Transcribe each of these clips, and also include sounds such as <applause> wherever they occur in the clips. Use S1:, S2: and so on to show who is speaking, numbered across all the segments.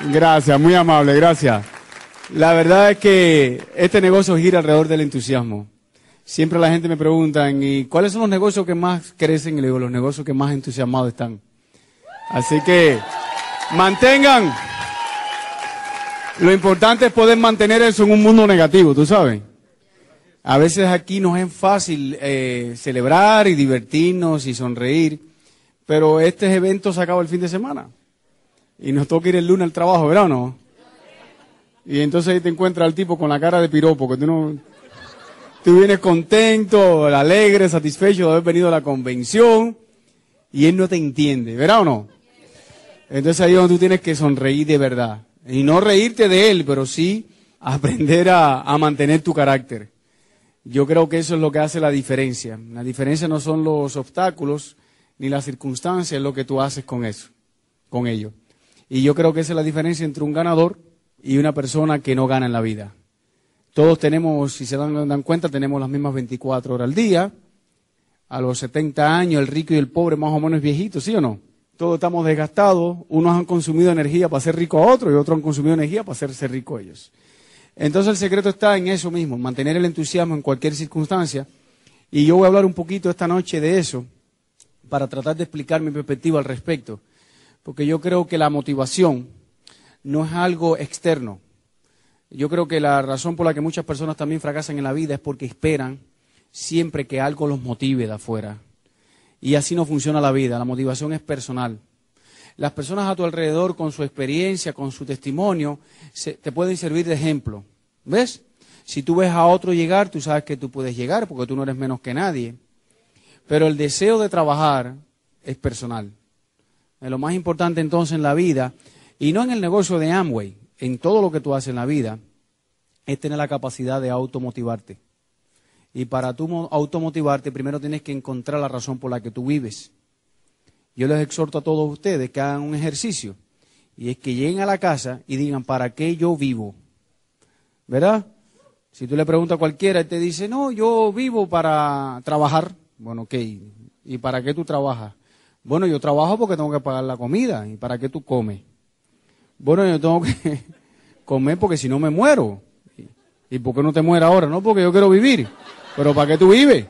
S1: Gracias, muy amable, gracias. La verdad es que este negocio gira alrededor del entusiasmo. Siempre la gente me pregunta, ¿y cuáles son los negocios que más crecen? Y le digo, los negocios que más entusiasmados están. Así que mantengan. Lo importante es poder mantener eso en un mundo negativo, tú sabes. A veces aquí nos es fácil eh, celebrar y divertirnos y sonreír, pero este evento se acaba el fin de semana. Y nos toca ir el lunes al trabajo, ¿verdad o no? Y entonces ahí te encuentras al tipo con la cara de piropo, que tú no... Tú vienes contento, alegre, satisfecho de haber venido a la convención y él no te entiende, ¿verdad o no? Entonces ahí es donde tú tienes que sonreír de verdad. Y no reírte de él, pero sí aprender a, a mantener tu carácter. Yo creo que eso es lo que hace la diferencia. La diferencia no son los obstáculos ni las circunstancias, es lo que tú haces con eso, con ello. Y yo creo que esa es la diferencia entre un ganador y una persona que no gana en la vida. Todos tenemos, si se dan, dan cuenta, tenemos las mismas 24 horas al día. A los 70 años, el rico y el pobre más o menos viejito, ¿sí o no? Todos estamos desgastados. Unos han consumido energía para ser rico a otros y otros han consumido energía para hacerse rico ellos. Entonces el secreto está en eso mismo, mantener el entusiasmo en cualquier circunstancia. Y yo voy a hablar un poquito esta noche de eso para tratar de explicar mi perspectiva al respecto. Porque yo creo que la motivación no es algo externo. Yo creo que la razón por la que muchas personas también fracasan en la vida es porque esperan siempre que algo los motive de afuera. Y así no funciona la vida. La motivación es personal. Las personas a tu alrededor, con su experiencia, con su testimonio, te pueden servir de ejemplo. ¿Ves? Si tú ves a otro llegar, tú sabes que tú puedes llegar porque tú no eres menos que nadie. Pero el deseo de trabajar es personal. Lo más importante entonces en la vida, y no en el negocio de Amway, en todo lo que tú haces en la vida, es tener la capacidad de automotivarte. Y para tú automotivarte, primero tienes que encontrar la razón por la que tú vives. Yo les exhorto a todos ustedes que hagan un ejercicio. Y es que lleguen a la casa y digan, ¿para qué yo vivo? ¿Verdad? Si tú le preguntas a cualquiera, y te dice, no, yo vivo para trabajar. Bueno, ok. ¿Y para qué tú trabajas? Bueno, yo trabajo porque tengo que pagar la comida. ¿Y para qué tú comes? Bueno, yo tengo que <laughs> comer porque si no me muero. ¿Y por qué no te mueres ahora? No, porque yo quiero vivir. Pero ¿para qué tú vives?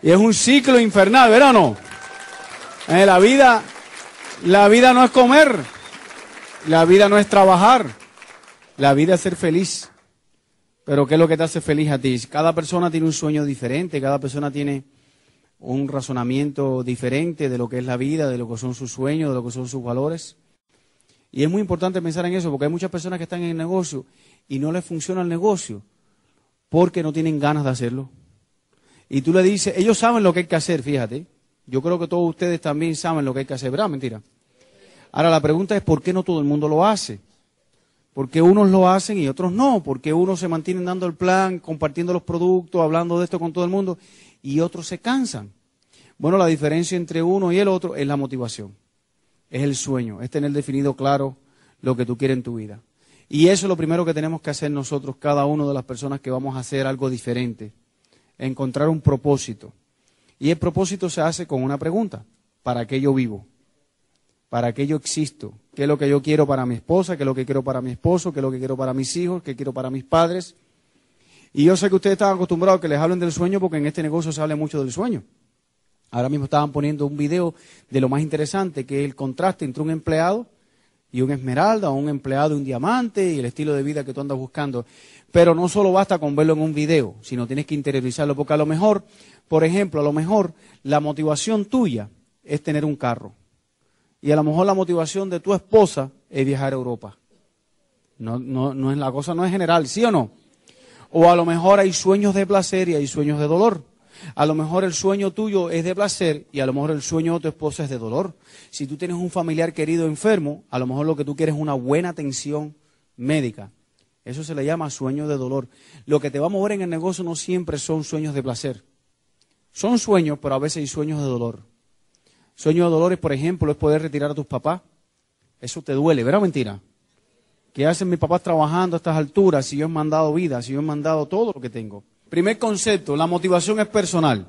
S1: Y es un ciclo infernal, ¿verdad o no? Eh, la vida, la vida no es comer. La vida no es trabajar. La vida es ser feliz. Pero ¿qué es lo que te hace feliz a ti? Cada persona tiene un sueño diferente, cada persona tiene un razonamiento diferente de lo que es la vida, de lo que son sus sueños, de lo que son sus valores. Y es muy importante pensar en eso, porque hay muchas personas que están en el negocio y no les funciona el negocio porque no tienen ganas de hacerlo. Y tú le dices, ellos saben lo que hay que hacer, fíjate. Yo creo que todos ustedes también saben lo que hay que hacer, ¿verdad? Mentira. Ahora la pregunta es, ¿por qué no todo el mundo lo hace? ¿Por qué unos lo hacen y otros no? ¿Por qué unos se mantienen dando el plan, compartiendo los productos, hablando de esto con todo el mundo y otros se cansan? Bueno, la diferencia entre uno y el otro es la motivación es el sueño, es tener definido claro lo que tú quieres en tu vida. Y eso es lo primero que tenemos que hacer nosotros, cada uno de las personas que vamos a hacer algo diferente, encontrar un propósito. Y el propósito se hace con una pregunta, ¿para qué yo vivo? ¿Para qué yo existo? ¿Qué es lo que yo quiero para mi esposa? ¿Qué es lo que quiero para mi esposo? ¿Qué es lo que quiero para mis hijos? ¿Qué quiero para mis padres? Y yo sé que ustedes están acostumbrados a que les hablen del sueño porque en este negocio se habla mucho del sueño. Ahora mismo estaban poniendo un video de lo más interesante, que es el contraste entre un empleado y un esmeralda, o un empleado y un diamante, y el estilo de vida que tú andas buscando. Pero no solo basta con verlo en un video, sino tienes que interiorizarlo, porque a lo mejor, por ejemplo, a lo mejor la motivación tuya es tener un carro. Y a lo mejor la motivación de tu esposa es viajar a Europa. No, no, no es la cosa no es general, ¿sí o no? O a lo mejor hay sueños de placer y hay sueños de dolor. A lo mejor el sueño tuyo es de placer y a lo mejor el sueño de tu esposa es de dolor. Si tú tienes un familiar querido enfermo, a lo mejor lo que tú quieres es una buena atención médica. Eso se le llama sueño de dolor. Lo que te va a mover en el negocio no siempre son sueños de placer. Son sueños, pero a veces hay sueños de dolor. Sueño de dolor es, por ejemplo, es poder retirar a tus papás. Eso te duele, ¿verdad mentira? ¿Qué hacen mis papás trabajando a estas alturas si yo he mandado vida, si yo he mandado todo lo que tengo? Primer concepto, la motivación es personal.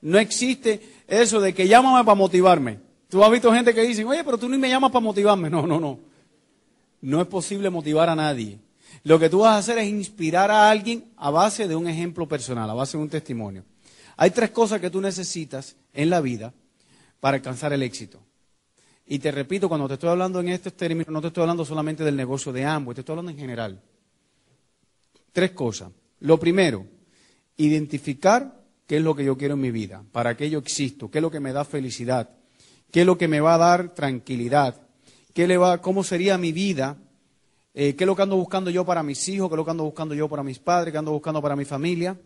S1: No existe eso de que llámame para motivarme. Tú has visto gente que dice, oye, pero tú ni me llamas para motivarme. No, no, no. no es posible motivar a nadie. Lo que tú vas a hacer es inspirar a alguien a base de un ejemplo personal, a base de un testimonio. Hay tres cosas que tú necesitas en la vida para alcanzar el éxito. Y te repito, cuando te estoy hablando en estos términos, no te estoy hablando solamente del negocio de ambos, te estoy hablando en general. Tres cosas. Lo primero, identificar qué es lo que yo quiero en mi vida, para qué yo existo, qué es lo que me da felicidad, qué es lo que me va a dar tranquilidad, qué le va, cómo sería mi vida, eh, qué es lo que ando buscando yo para mis hijos, qué es lo que ando buscando yo para mis padres, qué ando buscando para mi familia.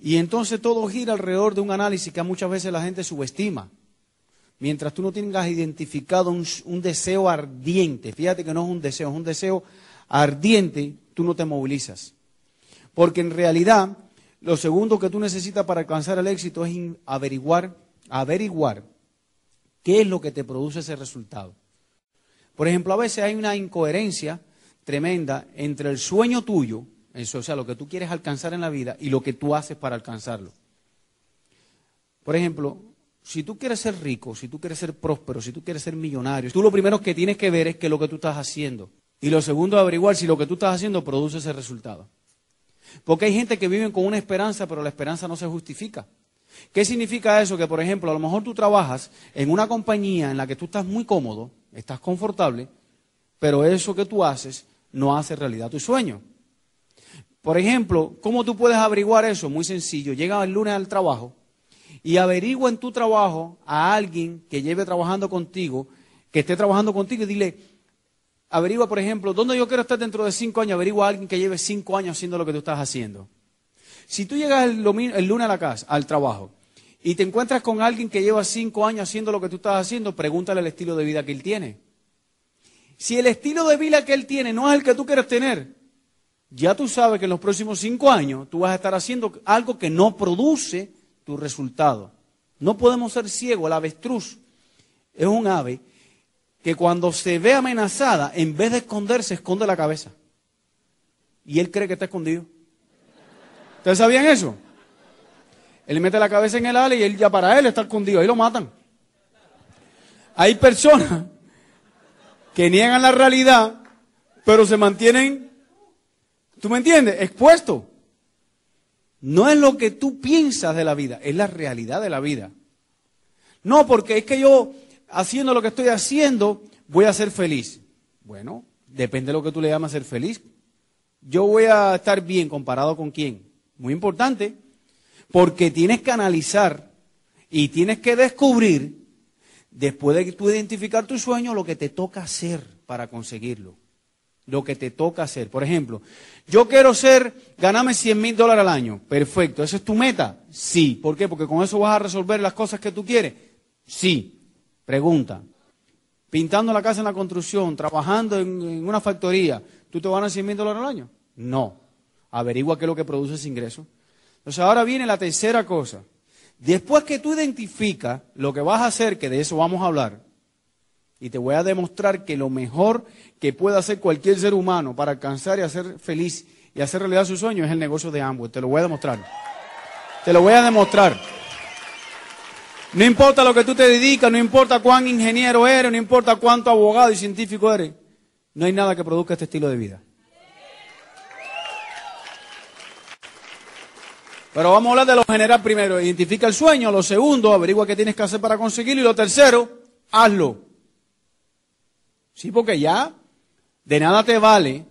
S1: Y entonces todo gira alrededor de un análisis que muchas veces la gente subestima. Mientras tú no tengas identificado un, deseo ardiente, fíjate que no es un deseo, es un deseo ardiente, tú no te movilizas. Porque en realidad lo segundo que tú necesitas para alcanzar el éxito es averiguar, averiguar qué es lo que te produce ese resultado. Por ejemplo, a veces hay una incoherencia tremenda entre el sueño tuyo, eso, o sea, lo que tú quieres alcanzar en la vida, y lo que tú haces para alcanzarlo. Por ejemplo, si tú quieres ser rico, si tú quieres ser próspero, si tú quieres ser millonario, tú lo primero que tienes que ver es que lo que tú estás haciendo. Y lo segundo, averiguar si lo que tú estás haciendo produce ese resultado. Porque hay gente que vive con una esperanza, pero la esperanza no se justifica. ¿Qué significa eso? Que, por ejemplo, a lo mejor tú trabajas en una compañía en la que tú estás muy cómodo, estás confortable, pero eso que tú haces no hace realidad tu sueño. Por ejemplo, ¿cómo tú puedes averiguar eso? Muy sencillo. Llega el lunes al trabajo y averigua en tu trabajo a alguien que lleve trabajando contigo, que esté trabajando contigo y dile, averigua, por ejemplo, ¿dónde yo quiero estar dentro de cinco años? Averigua a alguien que lleve cinco años haciendo lo que tú estás haciendo. Si tú llegas el, lunes a la casa, al trabajo, y te encuentras con alguien que lleva cinco años haciendo lo que tú estás haciendo, pregúntale el estilo de vida que él tiene. Si el estilo de vida que él tiene no es el que tú quieres tener, ya tú sabes que en los próximos cinco años tú vas a estar haciendo algo que no produce tu resultado. No podemos ser ciegos. El avestruz es un ave que cuando se ve amenazada, en vez de esconderse, esconde la cabeza. Y él cree que está escondido. ¿Ustedes sabían eso? Él mete la cabeza en el ala y él ya para él está escondido. Ahí lo matan. Hay personas que niegan la realidad, pero se mantienen, ¿tú me entiendes? Expuestos. No es lo que tú piensas de la vida, es la realidad de la vida. No, porque es que yo haciendo lo que estoy haciendo, voy a ser feliz. Bueno, depende de lo que tú le llamas ser feliz. Yo voy a estar bien comparado con quién. Muy importante, porque tienes que analizar y tienes que descubrir, después de que tú identificar tu sueño, lo que te toca hacer para conseguirlo. Lo que te toca hacer. Por ejemplo, yo quiero ser, ganarme 100 mil dólares al año. Perfecto. ¿Esa es tu meta? Sí. ¿Por qué? Porque con eso vas a resolver las cosas que tú quieres. Sí. Pregunta, pintando la casa en la construcción, trabajando en, una factoría, ¿tú te van a 100 mil dólares al año? No. Averigua qué es lo que produce ese ingreso. Entonces ahora viene la tercera cosa. Después que tú identificas lo que vas a hacer, que de eso vamos a hablar, y te voy a demostrar que lo mejor que puede hacer cualquier ser humano para alcanzar y hacer feliz y hacer realidad su sueño es el negocio de ambos. Te lo voy a demostrar. Te lo voy a demostrar. No importa lo que tú te dedicas, no importa cuán ingeniero eres, no importa cuánto abogado y científico eres, no hay nada que produzca este estilo de vida. Pero vamos a hablar de lo general primero. Identifica el sueño. Lo segundo, averigua qué tienes que hacer para conseguirlo. Y lo tercero, hazlo. Sí, porque ya de nada te vale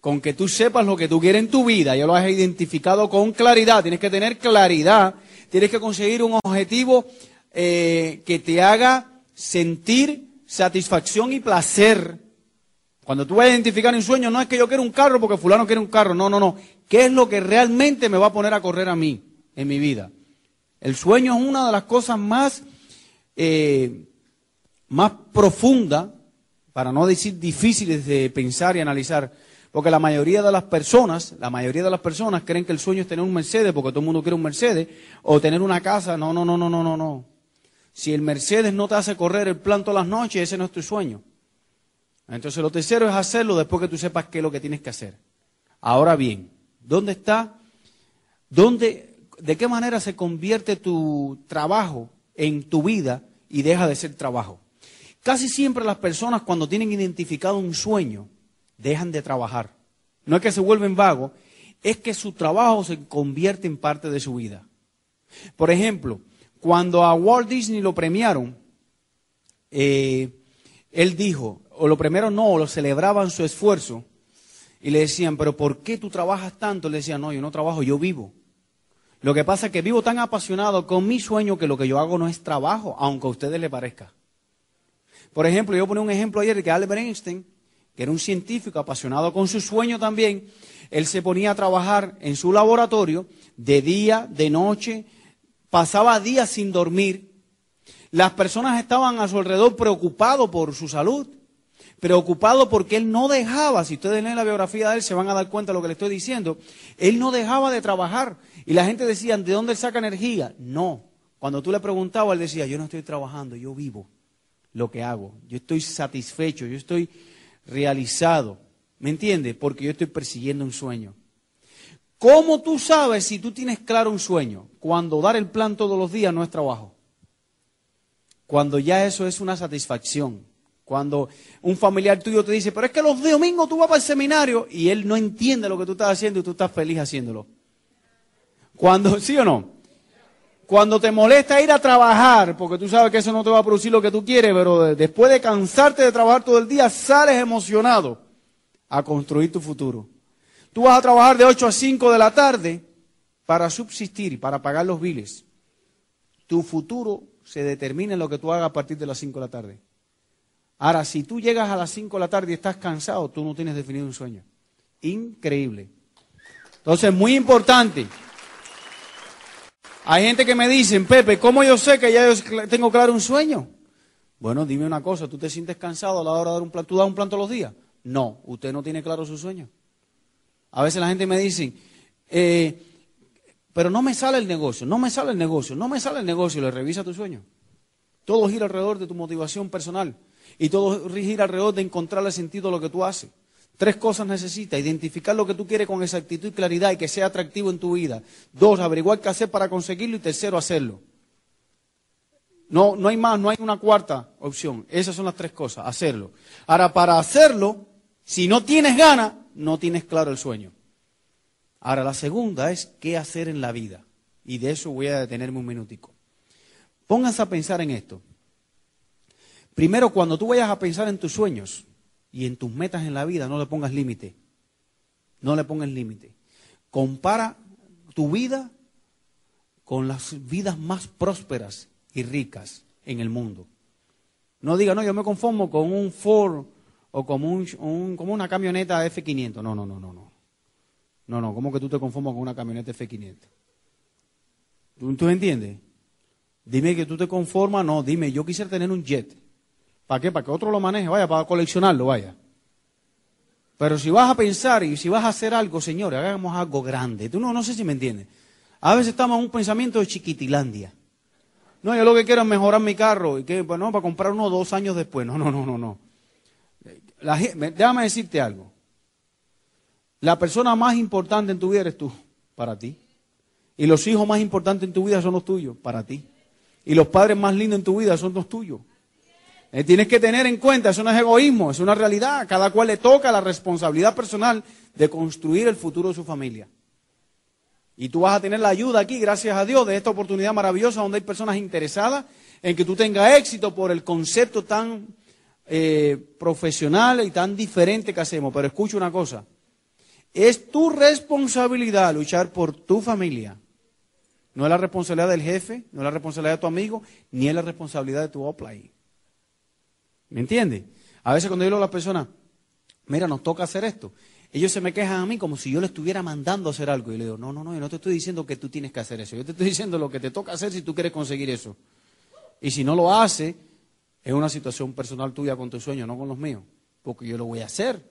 S1: con que tú sepas lo que tú quieres en tu vida. Ya lo has identificado con claridad. Tienes que tener claridad Tienes que conseguir un objetivo eh, que te haga sentir satisfacción y placer. Cuando tú vas a identificar un sueño, no es que yo quiero un carro porque fulano quiere un carro. No, no, no. ¿Qué es lo que realmente me va a poner a correr a mí en mi vida? El sueño es una de las cosas más, eh, más profundas, para no decir difíciles de pensar y analizar. Porque la mayoría de las personas, la mayoría de las personas creen que el sueño es tener un Mercedes, porque todo el mundo quiere un Mercedes, o tener una casa. No, no, no, no, no, no, no. Si el Mercedes no te hace correr el plan todas las noches, ese no es tu sueño. Entonces lo tercero es hacerlo después que tú sepas qué es lo que tienes que hacer. Ahora bien, ¿dónde está? ¿Dónde, de qué manera se convierte tu trabajo en tu vida y deja de ser trabajo? Casi siempre las personas cuando tienen identificado un sueño, dejan de trabajar. No es que se vuelven vagos, es que su trabajo se convierte en parte de su vida. Por ejemplo, cuando a Walt Disney lo premiaron, eh, él dijo, o lo premiaron no, lo celebraban su esfuerzo, y le decían, pero ¿por qué tú trabajas tanto? Le decían, no, yo no trabajo, yo vivo. Lo que pasa es que vivo tan apasionado con mi sueño que lo que yo hago no es trabajo, aunque a ustedes les parezca. Por ejemplo, yo ponía un ejemplo ayer de que Albert Einstein, que era un científico apasionado con su sueño también, él se ponía a trabajar en su laboratorio de día, de noche, pasaba días sin dormir. Las personas estaban a su alrededor preocupados por su salud preocupado porque él no dejaba, si ustedes leen la biografía de él se van a dar cuenta de lo que le estoy diciendo, él no dejaba de trabajar. Y la gente decía, ¿de dónde él saca energía? No. Cuando tú le preguntabas, él decía, yo no estoy trabajando, yo vivo lo que hago. Yo estoy satisfecho, yo estoy realizado. ¿Me entiendes? Porque yo estoy persiguiendo un sueño. ¿Cómo tú sabes si tú tienes claro un sueño? Cuando dar el plan todos los días no es trabajo. Cuando ya eso es una satisfacción. Cuando un familiar tuyo te dice, pero es que los domingos tú vas para el seminario y él no entiende lo que tú estás haciendo y tú estás feliz haciéndolo. Cuando, ¿sí o no? Cuando te molesta ir a trabajar, porque tú sabes que eso no te va a producir lo que tú quieres, pero después de cansarte de trabajar todo el día, sales emocionado a construir tu futuro. Tú vas a trabajar de 8 a 5 de la tarde para subsistir, para pagar los biles. Tu futuro se determina en lo que tú hagas a partir de las 5 de la tarde. Ahora, si tú llegas a las 5 de la tarde y estás cansado, tú no tienes definido un sueño. Increíble. Entonces, muy importante. Hay gente que me dice, Pepe, ¿cómo yo sé que ya tengo claro un sueño? Bueno, dime una cosa, ¿tú te sientes cansado a la hora de dar un plan? ¿Tú das un plan todos los días? No, usted no tiene claro su sueño. A veces la gente me dice, eh, pero no me sale el negocio, no me sale el negocio, no me sale el negocio, le revisa tu sueño. Todo gira alrededor de tu motivación personal. Y todo gira alrededor de encontrarle sentido a lo que tú haces. Tres cosas necesitas. Identificar lo que tú quieres con exactitud y claridad y que sea atractivo en tu vida. Dos, averiguar qué hacer para conseguirlo. Y tercero, hacerlo. No, no hay más, no hay una cuarta opción. Esas son las tres cosas, hacerlo. Ahora, para hacerlo, si no tienes ganas, no tienes claro el sueño. Ahora, la segunda es qué hacer en la vida. Y de eso voy a detenerme un minutico. Pónganse a pensar en esto. Primero, cuando tú vayas a pensar en tus sueños y en tus metas en la vida, no le pongas límite. No le pongas límite. Compara tu vida con las vidas más prósperas y ricas en el mundo. No diga, no, yo me conformo con un Ford o como, un, como una camioneta F500. No, no, no, no, no. No, no, ¿cómo que tú te conformas con una camioneta F500? ¿Tú, ¿Tú entiendes? Dime que tú te conformas, no, dime, yo quisiera tener un jet. ¿Para qué? Para que otro lo maneje, vaya, para coleccionarlo, vaya. Pero si vas a pensar y si vas a hacer algo, señores, hagamos algo grande. Tú no, no sé si me entiendes. A veces estamos en un pensamiento de chiquitilandia. No, yo lo que quiero es mejorar mi carro y que, bueno, para comprar uno dos años después. No, no, no, no, no. déjame decirte algo. La persona más importante en tu vida eres tú, para ti. Y los hijos más importantes en tu vida son los tuyos, para ti. Y los padres más lindos en tu vida son los tuyos, eh, tienes que tener en cuenta, eso no es egoísmo, es una realidad. Cada cual le toca la responsabilidad personal de construir el futuro de su familia. Y tú vas a tener la ayuda aquí, gracias a Dios, de esta oportunidad maravillosa donde hay personas interesadas en que tú tengas éxito por el concepto tan eh, profesional y tan diferente que hacemos. Pero escucha una cosa, es tu responsabilidad luchar por tu familia. No es la responsabilidad del jefe, no es la responsabilidad de tu amigo, ni es la responsabilidad de tu offline. ¿Me entiendes? A veces cuando yo digo a las personas, mira, nos toca hacer esto, ellos se me quejan a mí como si yo le estuviera mandando a hacer algo. Y le digo, no, no, no, yo no te estoy diciendo que tú tienes que hacer eso. Yo te estoy diciendo lo que te toca hacer si tú quieres conseguir eso. Y si no lo hace, es una situación personal tuya con tu sueño, no con los míos. Porque yo lo voy a hacer.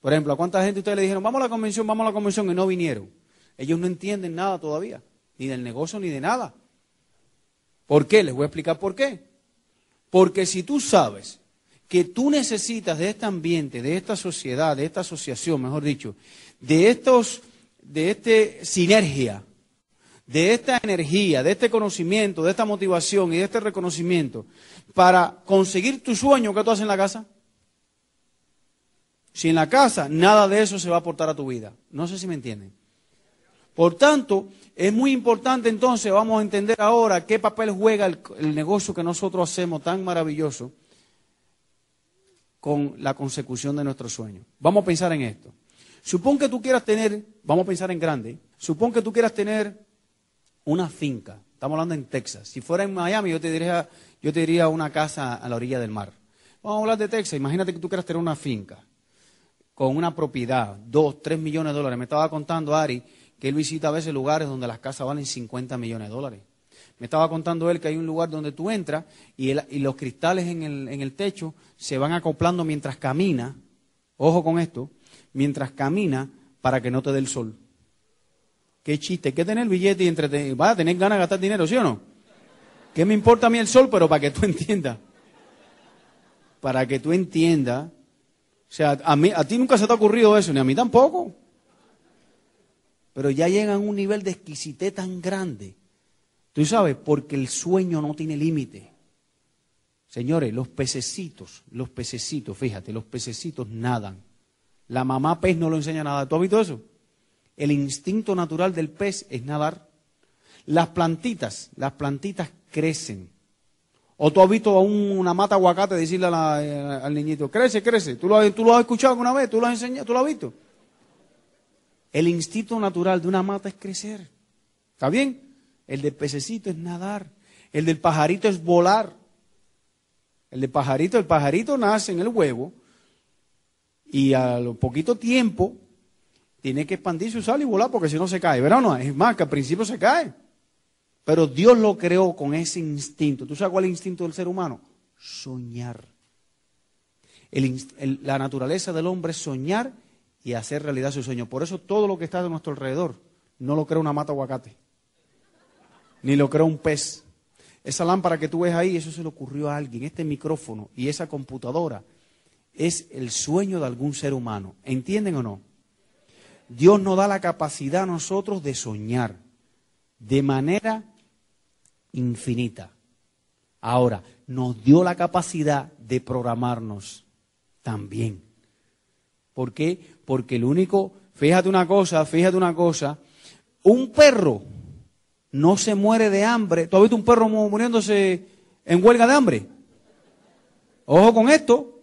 S1: Por ejemplo, ¿a cuánta gente ustedes le dijeron, vamos a la convención, vamos a la convención y no vinieron? Ellos no entienden nada todavía, ni del negocio ni de nada. ¿Por qué? Les voy a explicar por qué. Porque si tú sabes que tú necesitas de este ambiente, de esta sociedad, de esta asociación, mejor dicho, de estos, de esta sinergia, de esta energía, de este conocimiento, de esta motivación y de este reconocimiento para conseguir tu sueño, ¿qué tú haces en la casa? Si en la casa nada de eso se va a aportar a tu vida. No sé si me entienden. Por tanto, es muy importante entonces, vamos a entender ahora qué papel juega el, negocio que nosotros hacemos tan maravilloso con la consecución de nuestros sueños. Vamos a pensar en esto. Supón que tú quieras tener, vamos a pensar en grande, supón que tú quieras tener una finca, estamos hablando en Texas. Si fuera en Miami, yo te diría, yo te diría una casa a la orilla del mar. Vamos a hablar de Texas, imagínate que tú quieras tener una finca con una propiedad, dos, tres millones de dólares. Me estaba contando Ari que él visita a veces lugares donde las casas valen 50 millones de dólares. Me estaba contando él que hay un lugar donde tú entras y, los cristales en el, en el techo se van acoplando mientras camina. Ojo con esto, mientras camina para que no te dé el sol. Qué chiste, que tener billete y entretener. Vas a tener ganas de gastar dinero, ¿sí o no? ¿Qué me importa a mí el sol? Pero para que tú <laughs> entiendas. Para que tú entiendas. O sea, a, mí, a ti nunca se te ha ocurrido eso, ni a mí tampoco. Pero ya llegan a un nivel de exquisitez tan grande. Tú sabes, porque el sueño no tiene límite. Señores, los pececitos, los pececitos, fíjate, los pececitos nadan. La mamá pez no lo enseña nada. ¿Tú has visto eso? El instinto natural del pez es nadar. Las plantitas, las plantitas crecen. O tú has visto a una mata aguacate decirle eh, al niñito, crece, crece. ¿Tú lo, ¿Tú lo has escuchado alguna vez? ¿Tú lo has enseñado? ¿Tú lo has visto? El instinto natural de una mata es crecer. ¿Está bien? El del pececito es nadar. El del pajarito es volar. El del pajarito, el pajarito nace en el huevo y a lo poquito tiempo tiene que expandirse, usar y volar porque si no se cae. ¿Verdad no? Es más, que al principio se cae. Pero Dios lo creó con ese instinto. ¿Tú sabes cuál es el instinto del ser humano? Soñar. la naturaleza del hombre es soñar y hacer realidad su sueño. Por eso todo lo que está a nuestro alrededor no lo crea una mata aguacate, ni lo crea un pez. Esa lámpara que tú ves ahí, eso se le ocurrió a alguien. Este micrófono y esa computadora es el sueño de algún ser humano. ¿Entienden o no? Dios nos da la capacidad a nosotros de soñar de manera infinita. Ahora, nos dio la capacidad de programarnos también. ¿Por qué? Porque el único, fíjate una cosa, fíjate una cosa, un perro no se muere de hambre. ¿Tú has visto un perro muriéndose en huelga de hambre? Ojo con esto.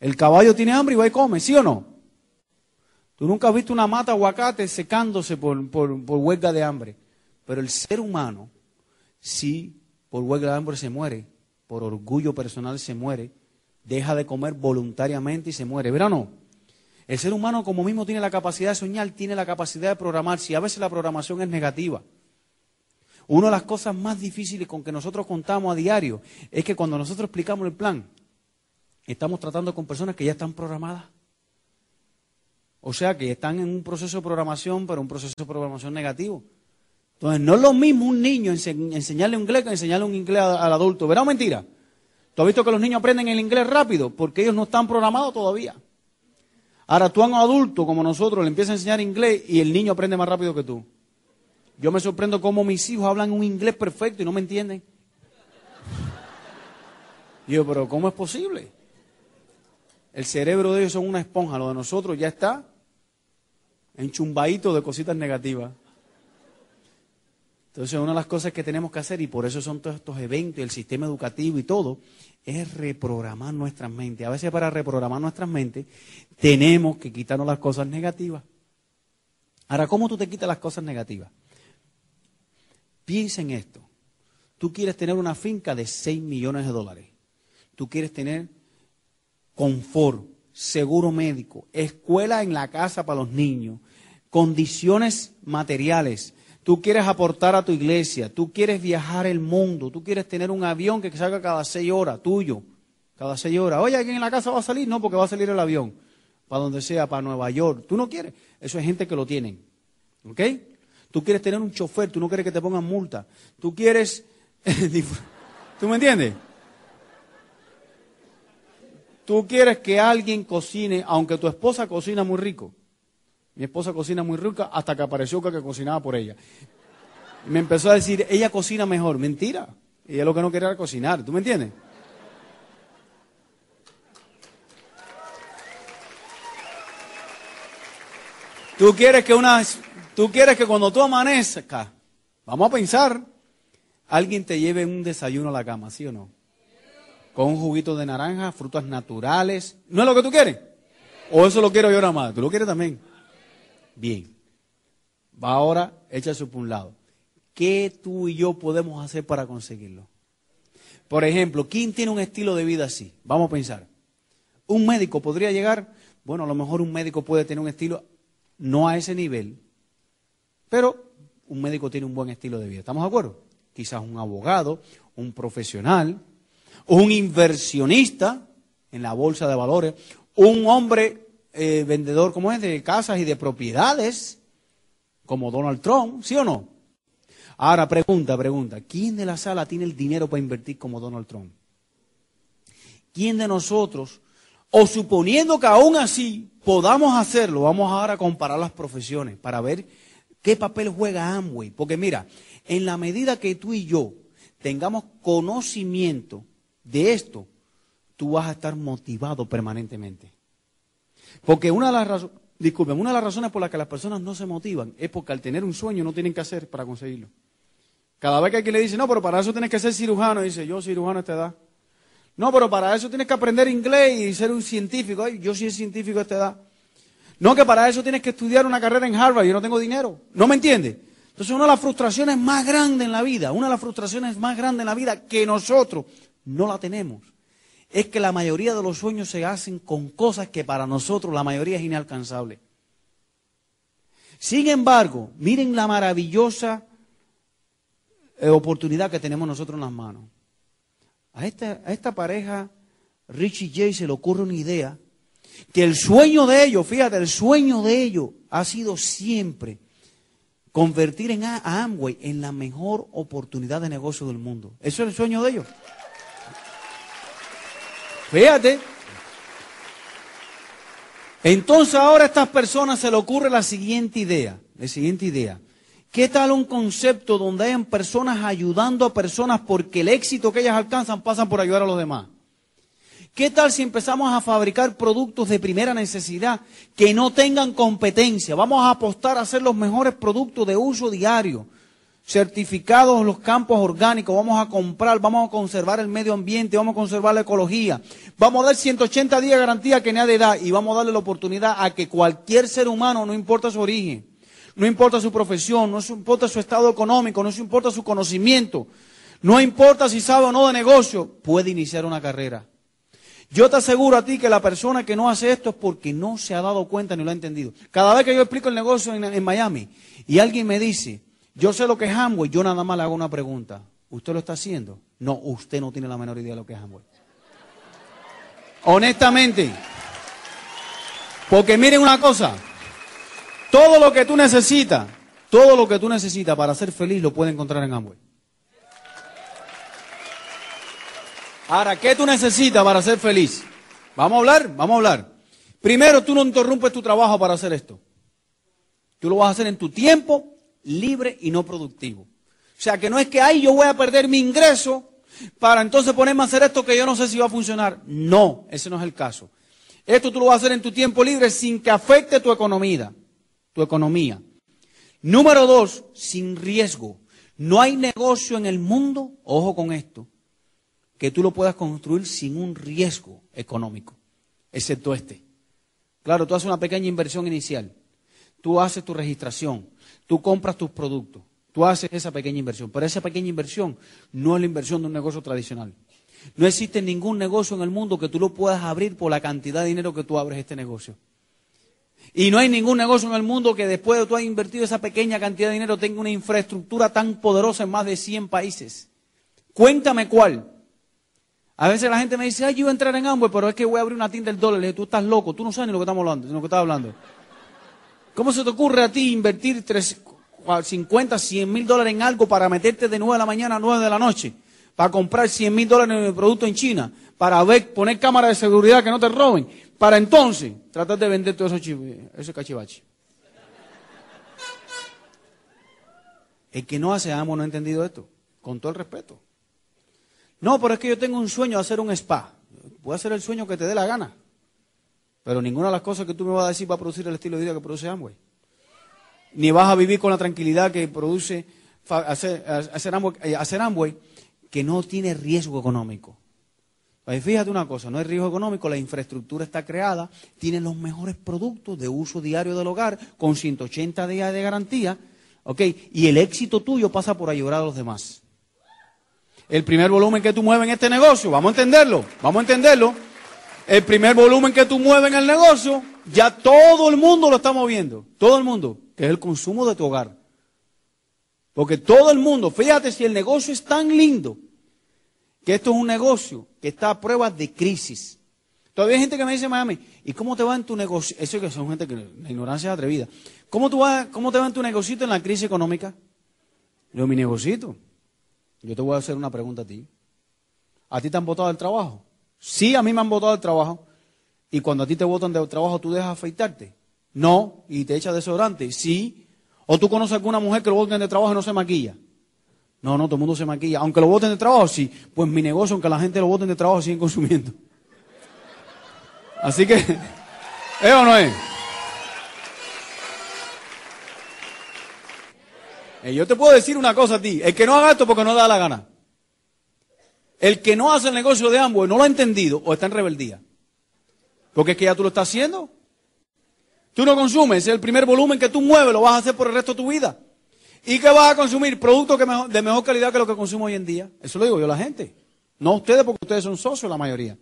S1: El caballo tiene hambre y va y come, ¿sí o no? Tú nunca has visto una mata aguacate secándose por, por, huelga de hambre. Pero el ser humano, si por huelga de hambre se muere, por orgullo personal se muere, deja de comer voluntariamente y se muere. ¿Verdad o no? El ser humano, como mismo tiene la capacidad de soñar, tiene la capacidad de programar. Si a veces la programación es negativa. Una de las cosas más difíciles con que nosotros contamos a diario es que cuando nosotros explicamos el plan, estamos tratando con personas que ya están programadas. O sea, que están en un proceso de programación, pero un proceso de programación negativo. Entonces, no es lo mismo un niño enseñarle inglés que enseñarle un inglés al adulto. ¿Verdad o mentira? ¿Tú has visto que los niños aprenden el inglés rápido? Porque ellos no están programados todavía. Ahora tú a un adulto como nosotros le empiezas a enseñar inglés y el niño aprende más rápido que tú. Yo me sorprendo cómo mis hijos hablan un inglés perfecto y no me entienden. Y yo, pero ¿cómo es posible? El cerebro de ellos son una esponja, lo de nosotros ya está enchumbadito de cositas negativas. Entonces, una de las cosas que tenemos que hacer, y por eso son todos estos eventos, el sistema educativo y todo, es reprogramar nuestras mentes. A veces para reprogramar nuestras mentes tenemos que quitarnos las cosas negativas. Ahora, ¿cómo tú te quitas las cosas negativas? Piensa en esto. Tú quieres tener una finca de 6 millones de dólares. Tú quieres tener confort, seguro médico, escuela en la casa para los niños, condiciones materiales. Tú quieres aportar a tu iglesia, tú quieres viajar el mundo, tú quieres tener un avión que salga cada seis horas, tuyo, cada seis horas. Oye, ¿alguien en la casa va a salir? No, porque va a salir el avión, para donde sea, para Nueva York. Tú no quieres. Eso es gente que lo tienen. ¿Ok? Tú quieres tener un chofer, tú no quieres que te pongan multa. Tú quieres... <laughs> ¿Tú me entiendes? Tú quieres que alguien cocine, aunque tu esposa cocina muy rico. Mi esposa cocina muy rica hasta que apareció que, cocinaba por ella. Y me empezó a decir, ella cocina mejor. Mentira. Ella lo que no quería era cocinar. ¿Tú me entiendes? Tú quieres que una, tú quieres que cuando tú amanezcas, vamos a pensar, alguien te lleve un desayuno a la cama, ¿sí o no? Con un juguito de naranja, frutas naturales. ¿No es lo que tú quieres? ¿O eso lo quiero yo nada más? ¿Tú lo quieres también? Bien. Va ahora, échase por un lado. ¿Qué tú y yo podemos hacer para conseguirlo? Por ejemplo, ¿quién tiene un estilo de vida así? Vamos a pensar. Un médico podría llegar, bueno, a lo mejor un médico puede tener un estilo no a ese nivel, pero un médico tiene un buen estilo de vida. ¿Estamos de acuerdo? Quizás un abogado, un profesional, un inversionista en la bolsa de valores, un hombre eh, vendedor, como es, de casas y de propiedades, como Donald Trump, ¿sí o no? Ahora, pregunta, pregunta, ¿quién de la sala tiene el dinero para invertir como Donald Trump? ¿Quién de nosotros, o suponiendo que aún así podamos hacerlo, vamos ahora a comparar las profesiones para ver qué papel juega Amway. Porque mira, en la medida que tú y yo tengamos conocimiento de esto, tú vas a estar motivado permanentemente. Porque una de las razones, una de las razones por las que las personas no se motivan es porque al tener un sueño no tienen que hacer para conseguirlo. Cada vez que alguien le dice, no, pero para eso tienes que ser cirujano, dice, yo cirujano a esta edad. No, pero para eso tienes que aprender inglés y ser un científico. Ay, yo soy científico a esta edad. No, que para eso tienes que estudiar una carrera en Harvard. Yo no tengo dinero. ¿No me entiendes? Entonces, una de las frustraciones más grandes en la vida, una de las frustraciones más grandes en la vida que nosotros no la tenemos, es que la mayoría de los sueños se hacen con cosas que para nosotros la mayoría es inalcanzable. Sin embargo, miren la maravillosa eh, oportunidad que tenemos nosotros en las manos. A esta, pareja, Richie Jay, se le ocurre una idea que el sueño de ellos, fíjate, el sueño de ellos ha sido siempre convertir en a Amway en la mejor oportunidad de negocio del mundo. Eso es el sueño de ellos. Fíjate. Entonces ahora a estas personas se le ocurre la siguiente idea, la siguiente idea. ¿Qué tal un concepto donde hayan personas ayudando a personas porque el éxito que ellas alcanzan pasan por ayudar a los demás? ¿Qué tal si empezamos a fabricar productos de primera necesidad que no tengan competencia? Vamos a apostar a hacer los mejores productos de uso diario, certificados los campos orgánicos, vamos a comprar, vamos a conservar el medio ambiente, vamos a conservar la ecología, vamos a dar 180 días de garantía que nadie da y vamos a darle la oportunidad a que cualquier ser humano, no importa su origen, no importa su profesión, no importa su estado económico, no importa su conocimiento, no importa si sabe o no de negocio, puede iniciar una carrera. Yo te aseguro a ti que la persona que no hace esto es porque no se ha dado cuenta ni lo ha entendido. Cada vez que yo explico el negocio en, Miami y alguien me dice, yo sé lo que es Amway, yo nada más le hago una pregunta. ¿Usted lo está haciendo? No, usted no tiene la menor idea de lo que es Amway. Honestamente. Porque miren una cosa, todo lo que tú necesitas, todo lo que tú necesitas para ser feliz lo puedes encontrar en Amway. Ahora, ¿qué tú necesitas para ser feliz? Vamos a hablar, vamos a hablar. Primero, tú no interrumpes tu trabajo para hacer esto. Tú lo vas a hacer en tu tiempo libre y no productivo. O sea, que no es que ahí yo voy a perder mi ingreso para entonces ponerme a hacer esto que yo no sé si va a funcionar. No, ese no es el caso. Esto tú lo vas a hacer en tu tiempo libre sin que afecte tu economía tu economía. Número dos, sin riesgo. No hay negocio en el mundo, ojo con esto, que tú lo puedas construir sin un riesgo económico, excepto este. Claro, tú haces una pequeña inversión inicial, tú haces tu registración, tú compras tus productos, tú haces esa pequeña inversión, pero esa pequeña inversión no es la inversión de un negocio tradicional. No existe ningún negocio en el mundo que tú lo puedas abrir por la cantidad de dinero que tú abres este negocio. Y no hay ningún negocio en el mundo que después de tú hayas invertido esa pequeña cantidad de dinero tenga una infraestructura tan poderosa en más de 100 países. Cuéntame cuál. A veces la gente me dice, ay, yo voy a entrar en Amway, pero es que voy a abrir una tienda del dólar. Le digo, tú estás loco, tú no sabes ni lo que estamos hablando, ni lo que estás hablando. ¿Cómo se te ocurre a ti invertir 50, 100 mil dólares en algo para meterte de 9 de la mañana a 9 de la noche? Para comprar 100 mil dólares en producto en China, para ver, poner cámaras de seguridad que no te roben, para entonces tratar de vender todo eso, ese cachivache. El que no hace amo no ha entendido esto, con todo el respeto. No, pero es que yo tengo un sueño de hacer un spa. Puede hacer el sueño que te dé la gana. Pero ninguna de las cosas que tú me vas a decir va a producir el estilo de vida que produce Amway. Ni vas a vivir con la tranquilidad que produce hacer, eh, hacer Amway, que no tiene riesgo económico. Pues fíjate una cosa, no hay riesgo económico, la infraestructura está creada, tiene los mejores productos de uso diario del hogar, con 180 días de garantía, ¿ok? Y el éxito tuyo pasa por ayudar a los demás. El primer volumen que tú mueves en este negocio, vamos a entenderlo, vamos a entenderlo. El primer volumen que tú mueves en el negocio, ya todo el mundo lo está moviendo, todo el mundo, que es el consumo de tu hogar. Porque todo el mundo, fíjate si el negocio es tan lindo, que esto es un negocio que está a prueba de crisis. Todavía hay gente que me dice, Miami, ¿y cómo te va en tu negocio? Eso que son gente que la ignorancia es atrevida. ¿Cómo, tú ¿Cómo te va en tu negocio en la crisis económica? Yo, mi negocio. Yo te voy a hacer una pregunta a ti. ¿A ti te han votado del trabajo? Sí, a mí me han votado del trabajo. Y cuando a ti te votan del trabajo, ¿tú dejas afeitarte? No. ¿Y te echas desodorante? Sí. ¿O tú conoces a alguna mujer que lo voten de trabajo y no se maquilla? No, no, todo el mundo se maquilla. Aunque lo voten de trabajo, sí. Pues mi negocio, aunque la gente lo voten de trabajo, siguen consumiendo. <laughs> Así que, ¿es o no es? Eh, yo te puedo decir una cosa a ti. El que no haga esto porque no da la gana. El que no hace el negocio de ambos no lo ha entendido o está en rebeldía. Porque es que ya tú lo estás haciendo. Tú no consumes, es el primer volumen que tú mueves, lo vas a hacer por el resto de tu vida. ¿Y qué vas a consumir? Productos de mejor calidad que lo que consumo hoy en día. Eso lo digo yo a la gente. No ustedes, porque ustedes son socios la mayoría.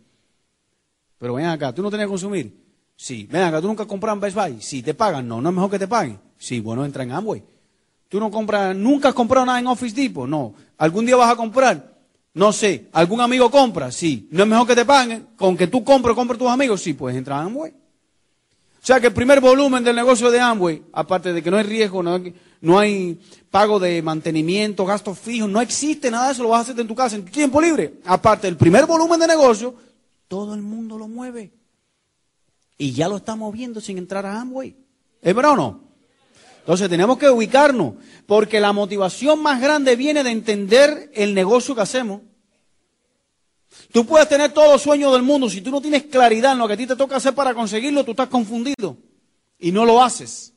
S1: Pero ven acá, ¿tú no tenías que consumir? Sí. Ven acá, ¿tú nunca compras en Best Buy? Sí. ¿Te pagan? No, no es mejor que te paguen. Sí, bueno, entra en Amway. ¿Tú no compras, nunca has comprado nada en Office Depot? No. ¿Algún día vas a comprar? No sé. ¿Algún amigo compra? Sí. ¿No es mejor que te paguen? Con que tú compres, compres tus amigos. Sí, pues entra en Amway. O sea que el primer volumen del negocio de Amway, aparte de que no hay riesgo, no hay, no hay pago de mantenimiento, gastos fijos, no existe nada de eso, lo vas a hacer en tu casa, en tu tiempo libre. Aparte del primer volumen de negocio, todo el mundo lo mueve. Y ya lo está moviendo sin entrar a Amway. ¿Es verdad o no? Entonces tenemos que ubicarnos, porque la motivación más grande viene de entender el negocio que hacemos. Tú puedes tener todos los sueños del mundo, si tú no tienes claridad en lo que a ti te toca hacer para conseguirlo, tú estás confundido y no lo haces.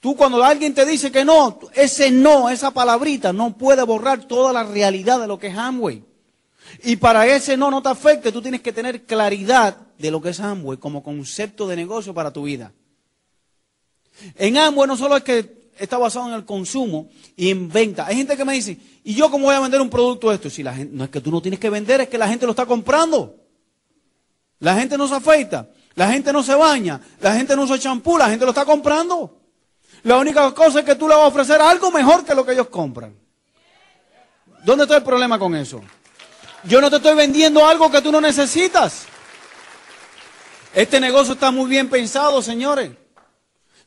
S1: Tú cuando alguien te dice que no, ese no, esa palabrita no puede borrar toda la realidad de lo que es Amway. Y para ese no no te afecte, tú tienes que tener claridad de lo que es Amway como concepto de negocio para tu vida. En Amway no solo es que está basado en el consumo y en venta. Hay gente que me dice, ¿y yo cómo voy a vender un producto de esto? Si la gente, no es que tú no tienes que vender, es que la gente lo está comprando. La gente no se afeita, la gente no se baña, la gente no usa champú, la gente lo está comprando. La única cosa es que tú le vas a ofrecer algo mejor que lo que ellos compran. ¿Dónde está el problema con eso? Yo no te estoy vendiendo algo que tú no necesitas. Este negocio está muy bien pensado, señores.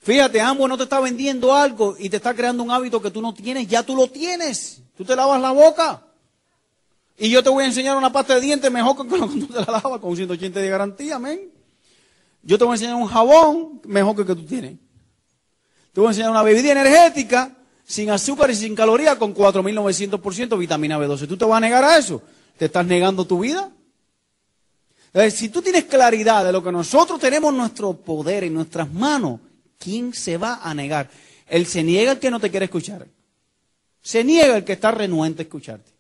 S1: Fíjate, ambos no te está vendiendo algo y te está creando un hábito que tú no tienes, ya tú lo tienes. Tú te lavas la boca. Y yo te voy a enseñar una pasta de dientes mejor que cuando <laughs> tú te la lavas con 180 de garantía, amén. Yo te voy a enseñar un jabón mejor que el que tú tienes. Te voy a enseñar una bebida energética sin azúcar y sin calorías con 4.900% vitamina B12. ¿Tú te vas a negar a eso? ¿Te estás negando tu vida? si tú tienes claridad de lo que nosotros tenemos nuestro poder en nuestras manos, ¿quién se va a negar? Él se niega el que no te quiere escuchar. Se niega el que está renuente a escucharte.